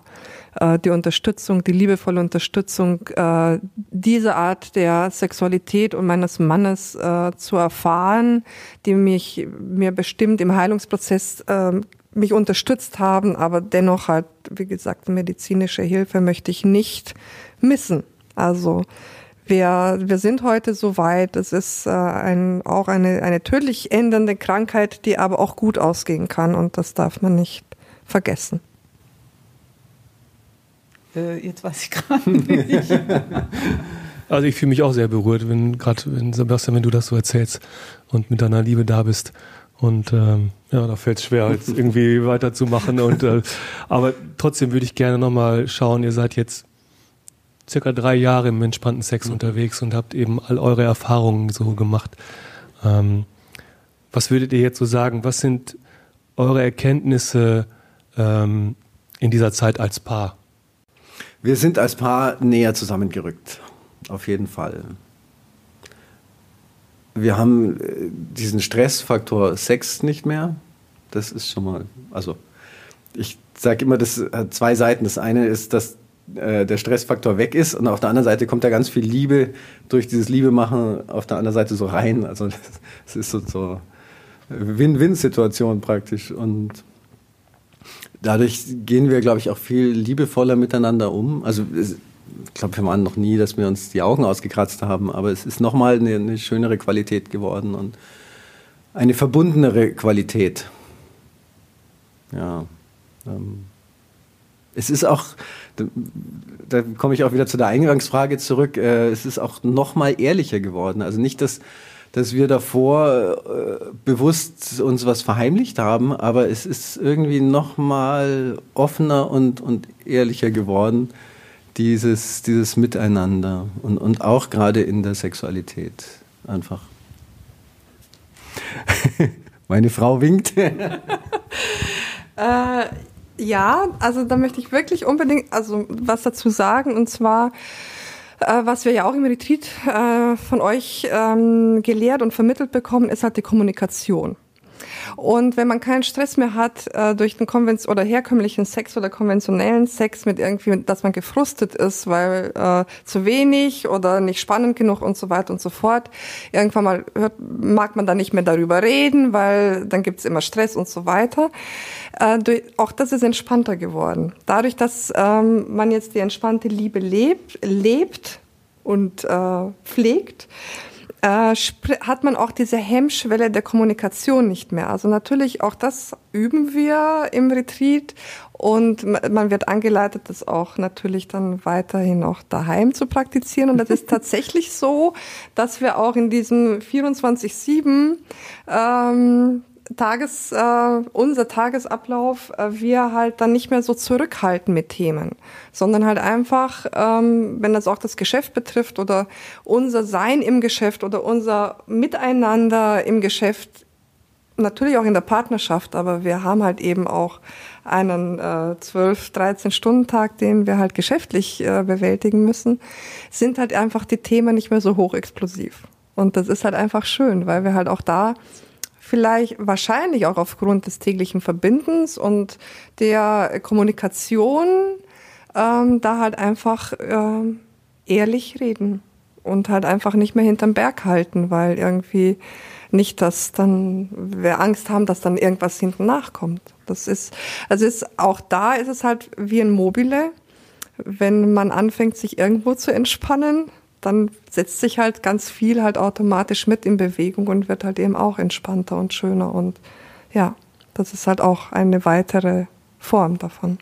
Speaker 4: äh, die Unterstützung, die liebevolle Unterstützung, äh, diese Art der Sexualität und meines Mannes äh, zu erfahren, die mich mir bestimmt im Heilungsprozess äh, mich unterstützt haben, aber dennoch halt, wie gesagt, medizinische Hilfe möchte ich nicht missen. Also wir, wir sind heute so weit. Es ist äh, ein, auch eine, eine tödlich ändernde Krankheit, die aber auch gut ausgehen kann und das darf man nicht vergessen.
Speaker 2: Äh, jetzt weiß ich gerade nicht.
Speaker 1: Also ich fühle mich auch sehr berührt, wenn gerade, wenn Sebastian, wenn du das so erzählst und mit deiner Liebe da bist. Und ähm, ja, da fällt es schwer, jetzt irgendwie weiterzumachen. Und äh, aber trotzdem würde ich gerne nochmal schauen, ihr seid jetzt circa drei Jahre im entspannten Sex mhm. unterwegs und habt eben all eure Erfahrungen so gemacht. Ähm, was würdet ihr jetzt so sagen? Was sind eure Erkenntnisse ähm, in dieser Zeit als Paar?
Speaker 3: Wir sind als Paar näher zusammengerückt, auf jeden Fall. Wir haben äh, diesen Stressfaktor Sex nicht mehr. Das ist schon mal, also ich sage immer, das hat zwei Seiten. Das eine ist, dass äh, der Stressfaktor weg ist und auf der anderen Seite kommt da ganz viel Liebe durch dieses Liebe machen auf der anderen Seite so rein. Also es ist so, so Win-Win-Situation praktisch und dadurch gehen wir, glaube ich, auch viel liebevoller miteinander um. Also ich glaube, wir waren noch nie, dass wir uns die Augen ausgekratzt haben, aber es ist nochmal eine, eine schönere Qualität geworden und eine verbundenere Qualität. Ja. Ähm, es ist auch, da, da komme ich auch wieder zu der Eingangsfrage zurück, äh, es ist auch noch mal ehrlicher geworden. Also nicht, dass, dass wir davor äh, bewusst uns was verheimlicht haben, aber es ist irgendwie noch mal offener und, und ehrlicher geworden, dieses, dieses Miteinander und, und auch gerade in der Sexualität einfach. Meine Frau winkt.
Speaker 4: äh, ja, also da möchte ich wirklich unbedingt also was dazu sagen und zwar äh, was wir ja auch im Retreat äh, von euch ähm, gelehrt und vermittelt bekommen, ist halt die Kommunikation. Und wenn man keinen Stress mehr hat äh, durch den konvenz oder herkömmlichen Sex oder konventionellen Sex mit irgendwie, dass man gefrustet ist, weil äh, zu wenig oder nicht spannend genug und so weiter und so fort. Irgendwann mal hört, mag man da nicht mehr darüber reden, weil dann gibt's immer Stress und so weiter. Äh, durch, auch das ist entspannter geworden. Dadurch, dass ähm, man jetzt die entspannte Liebe lebt, lebt und äh, pflegt, äh, hat man auch diese Hemmschwelle der Kommunikation nicht mehr. Also natürlich auch das üben wir im Retreat und man wird angeleitet, das auch natürlich dann weiterhin auch daheim zu praktizieren. Und das ist tatsächlich so, dass wir auch in diesem 24-7 ähm, Tages, äh, unser Tagesablauf, äh, wir halt dann nicht mehr so zurückhalten mit Themen, sondern halt einfach, ähm, wenn das auch das Geschäft betrifft oder unser Sein im Geschäft oder unser Miteinander im Geschäft, natürlich auch in der Partnerschaft, aber wir haben halt eben auch einen äh, 12, 13 Stunden Tag, den wir halt geschäftlich äh, bewältigen müssen, sind halt einfach die Themen nicht mehr so hochexplosiv. Und das ist halt einfach schön, weil wir halt auch da vielleicht wahrscheinlich auch aufgrund des täglichen Verbindens und der Kommunikation ähm, da halt einfach ähm, ehrlich reden und halt einfach nicht mehr hinterm Berg halten, weil irgendwie nicht, dass dann wir Angst haben, dass dann irgendwas hinten nachkommt. Das ist, also ist auch da ist es halt wie ein Mobile, wenn man anfängt, sich irgendwo zu entspannen, dann setzt sich halt ganz viel halt automatisch mit in Bewegung und wird halt eben auch entspannter und schöner. Und ja, das ist halt auch eine weitere Form davon.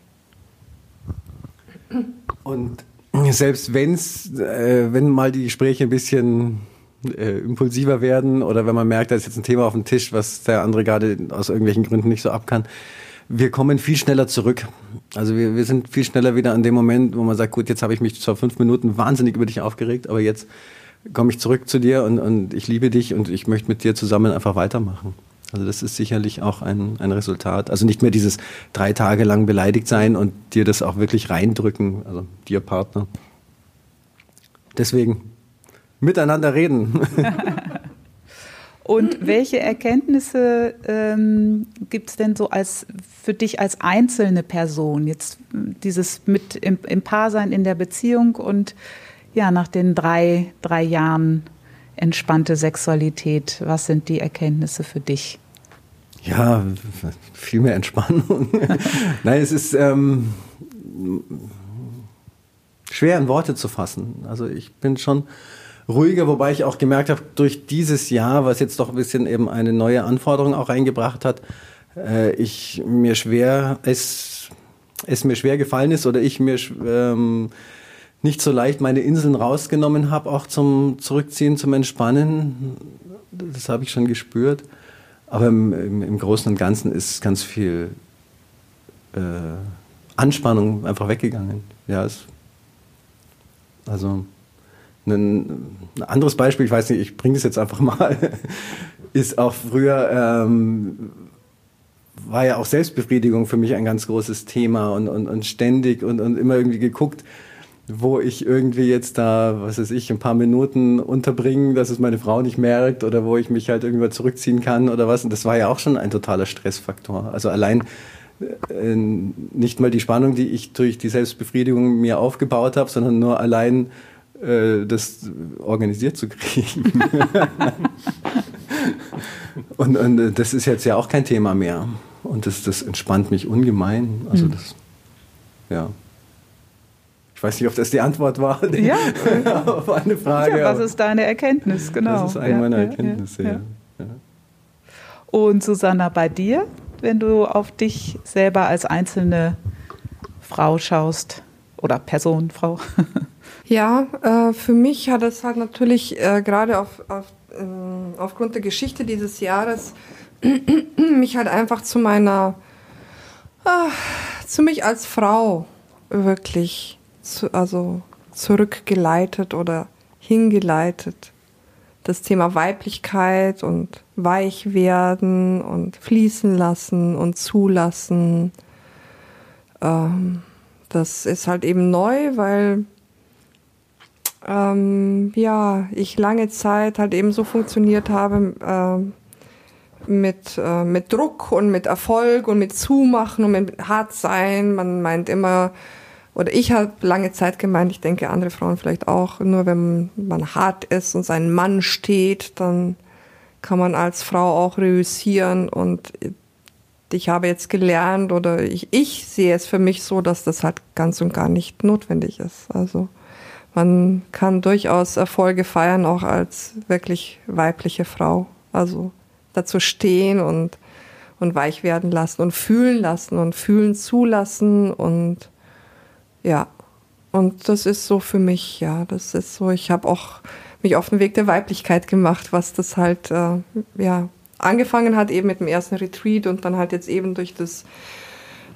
Speaker 3: Und selbst wenn's, äh, wenn mal die Gespräche ein bisschen äh, impulsiver werden oder wenn man merkt, da ist jetzt ein Thema auf dem Tisch, was der andere gerade aus irgendwelchen Gründen nicht so ab kann, wir kommen viel schneller zurück. Also wir, wir sind viel schneller wieder an dem Moment, wo man sagt, gut, jetzt habe ich mich zwar fünf Minuten wahnsinnig über dich aufgeregt, aber jetzt komme ich zurück zu dir und, und ich liebe dich und ich möchte mit dir zusammen einfach weitermachen. Also das ist sicherlich auch ein, ein Resultat. Also nicht mehr dieses drei Tage lang beleidigt sein und dir das auch wirklich reindrücken, also dir Partner. Deswegen miteinander reden.
Speaker 2: Und welche Erkenntnisse ähm, gibt es denn so als für dich als einzelne Person? Jetzt dieses mit im, im Paarsein in der Beziehung und ja, nach den drei, drei Jahren entspannte Sexualität, was sind die Erkenntnisse für dich?
Speaker 3: Ja, viel mehr Entspannung. Nein, es ist ähm, schwer in Worte zu fassen. Also ich bin schon ruhiger, wobei ich auch gemerkt habe, durch dieses Jahr, was jetzt doch ein bisschen eben eine neue Anforderung auch reingebracht hat, äh, ich mir schwer, es, es mir schwer gefallen ist oder ich mir ähm, nicht so leicht meine Inseln rausgenommen habe, auch zum Zurückziehen, zum Entspannen. Das habe ich schon gespürt. Aber im, im, im Großen und Ganzen ist ganz viel äh, Anspannung einfach weggegangen. Ja, es, also ein, ein, anderes Beispiel, ich weiß nicht, ich bringe es jetzt einfach mal, ist auch früher ähm, war ja auch Selbstbefriedigung für mich ein ganz großes Thema und, und, und ständig und, und immer irgendwie geguckt, wo ich irgendwie jetzt da, was weiß ich, ein paar Minuten unterbringen, dass es meine Frau nicht merkt oder wo ich mich halt irgendwann zurückziehen kann oder was. Und das war ja auch schon ein totaler Stressfaktor. Also allein äh, nicht mal die Spannung, die ich durch die Selbstbefriedigung mir aufgebaut habe, sondern nur allein das organisiert zu kriegen. und, und äh, das ist jetzt ja auch kein Thema mehr. Und das, das entspannt mich ungemein. Also mhm. das, ja. Ich weiß nicht, ob das die Antwort war
Speaker 2: ja.
Speaker 3: auf eine Frage.
Speaker 2: Ja, was ist deine Erkenntnis, genau.
Speaker 3: Das ist eine ja, meiner Erkenntnisse, ja,
Speaker 2: Und Susanna, bei dir, wenn du auf dich selber als einzelne Frau schaust oder Person, Frau?
Speaker 4: Ja, äh, für mich hat es halt natürlich äh, gerade auf, auf, äh, aufgrund der Geschichte dieses Jahres mich halt einfach zu meiner, äh, zu mich als Frau wirklich zu, also zurückgeleitet oder hingeleitet. Das Thema Weiblichkeit und weich werden und fließen lassen und zulassen. Ähm, das ist halt eben neu, weil ähm, ja, ich lange Zeit halt eben so funktioniert habe äh, mit, äh, mit Druck und mit Erfolg und mit Zumachen und mit hart sein. Man meint immer, oder ich habe lange Zeit gemeint, ich denke andere Frauen vielleicht auch, nur wenn man hart ist und sein Mann steht, dann kann man als Frau auch reüssieren und ich habe jetzt gelernt oder ich, ich sehe es für mich so, dass das halt ganz und gar nicht notwendig ist. Also man kann durchaus Erfolge feiern, auch als wirklich weibliche Frau. Also dazu stehen und, und weich werden lassen und fühlen lassen und fühlen zulassen und ja, und das ist so für mich, ja, das ist so, ich habe auch mich auf den Weg der Weiblichkeit gemacht, was das halt, äh, ja, angefangen hat eben mit dem ersten Retreat und dann halt jetzt eben durch das,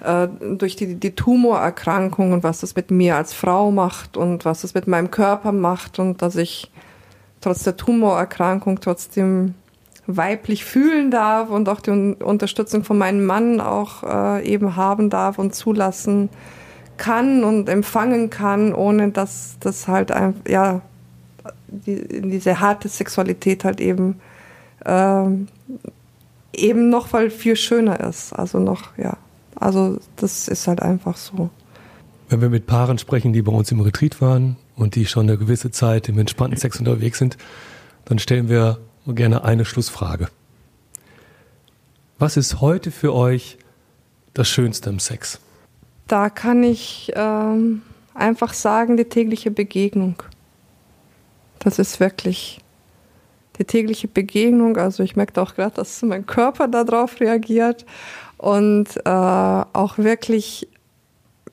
Speaker 4: äh, durch die, die Tumorerkrankung und was das mit mir als Frau macht und was das mit meinem Körper macht und dass ich trotz der Tumorerkrankung trotzdem weiblich fühlen darf und auch die Unterstützung von meinem Mann auch äh, eben haben darf und zulassen kann und empfangen kann, ohne dass das halt einfach, ja, die, diese harte Sexualität halt eben, äh, eben noch weil viel schöner ist. Also noch, ja. Also das ist halt einfach so.
Speaker 1: Wenn wir mit Paaren sprechen, die bei uns im Retreat waren und die schon eine gewisse Zeit im entspannten Sex unterwegs sind, dann stellen wir gerne eine Schlussfrage. Was ist heute für euch das Schönste im Sex?
Speaker 4: Da kann ich ähm, einfach sagen, die tägliche Begegnung. Das ist wirklich die tägliche Begegnung. Also ich merke auch gerade, dass mein Körper darauf reagiert und äh, auch wirklich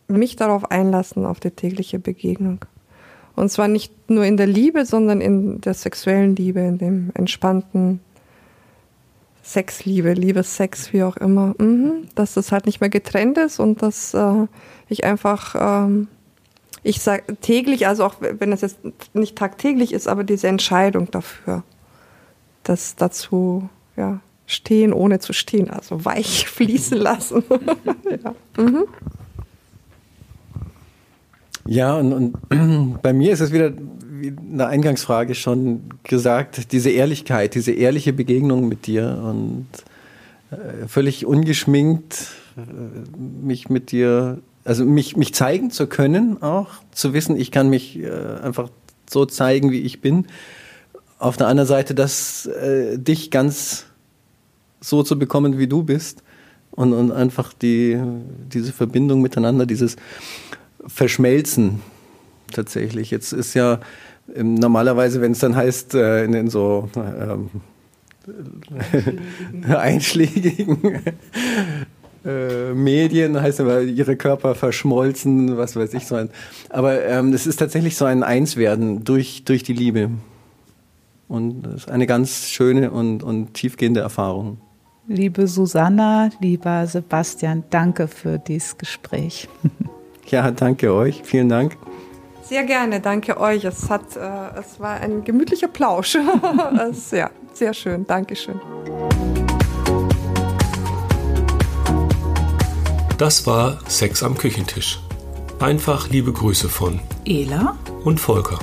Speaker 4: mich darauf einlassen, auf die tägliche Begegnung. Und zwar nicht nur in der Liebe, sondern in der sexuellen Liebe, in dem entspannten Sexliebe, Liebessex, wie auch immer, mhm. dass das halt nicht mehr getrennt ist und dass äh, ich einfach, ähm, ich sage täglich, also auch wenn es jetzt nicht tagtäglich ist, aber diese Entscheidung dafür, das dazu, ja, stehen, ohne zu stehen, also weich fließen lassen.
Speaker 3: ja. Mhm. ja, und, und bei mir ist es wieder wie in der Eingangsfrage schon gesagt, diese Ehrlichkeit, diese ehrliche Begegnung mit dir und äh, völlig ungeschminkt äh, mich mit dir, also mich, mich zeigen zu können, auch zu wissen, ich kann mich äh, einfach so zeigen, wie ich bin. Auf der anderen Seite, dass äh, dich ganz so zu bekommen, wie du bist und, und einfach die, diese Verbindung miteinander, dieses Verschmelzen tatsächlich. Jetzt ist ja ähm, normalerweise, wenn es dann heißt, äh, in den so ähm, einschlägigen, äh, Medien, heißt aber ihre Körper verschmolzen, was weiß ich so ein. Aber ähm, es ist tatsächlich so ein Einswerden durch, durch die Liebe. Und das ist eine ganz schöne und, und tiefgehende Erfahrung.
Speaker 2: Liebe Susanna, lieber Sebastian, danke für dieses Gespräch.
Speaker 3: Ja, danke euch. Vielen Dank.
Speaker 4: Sehr gerne, danke euch. Es, hat, äh, es war ein gemütlicher Plausch. es, ja, sehr schön, Dankeschön.
Speaker 1: Das war Sex am Küchentisch. Einfach liebe Grüße von
Speaker 2: Ela
Speaker 1: und Volker.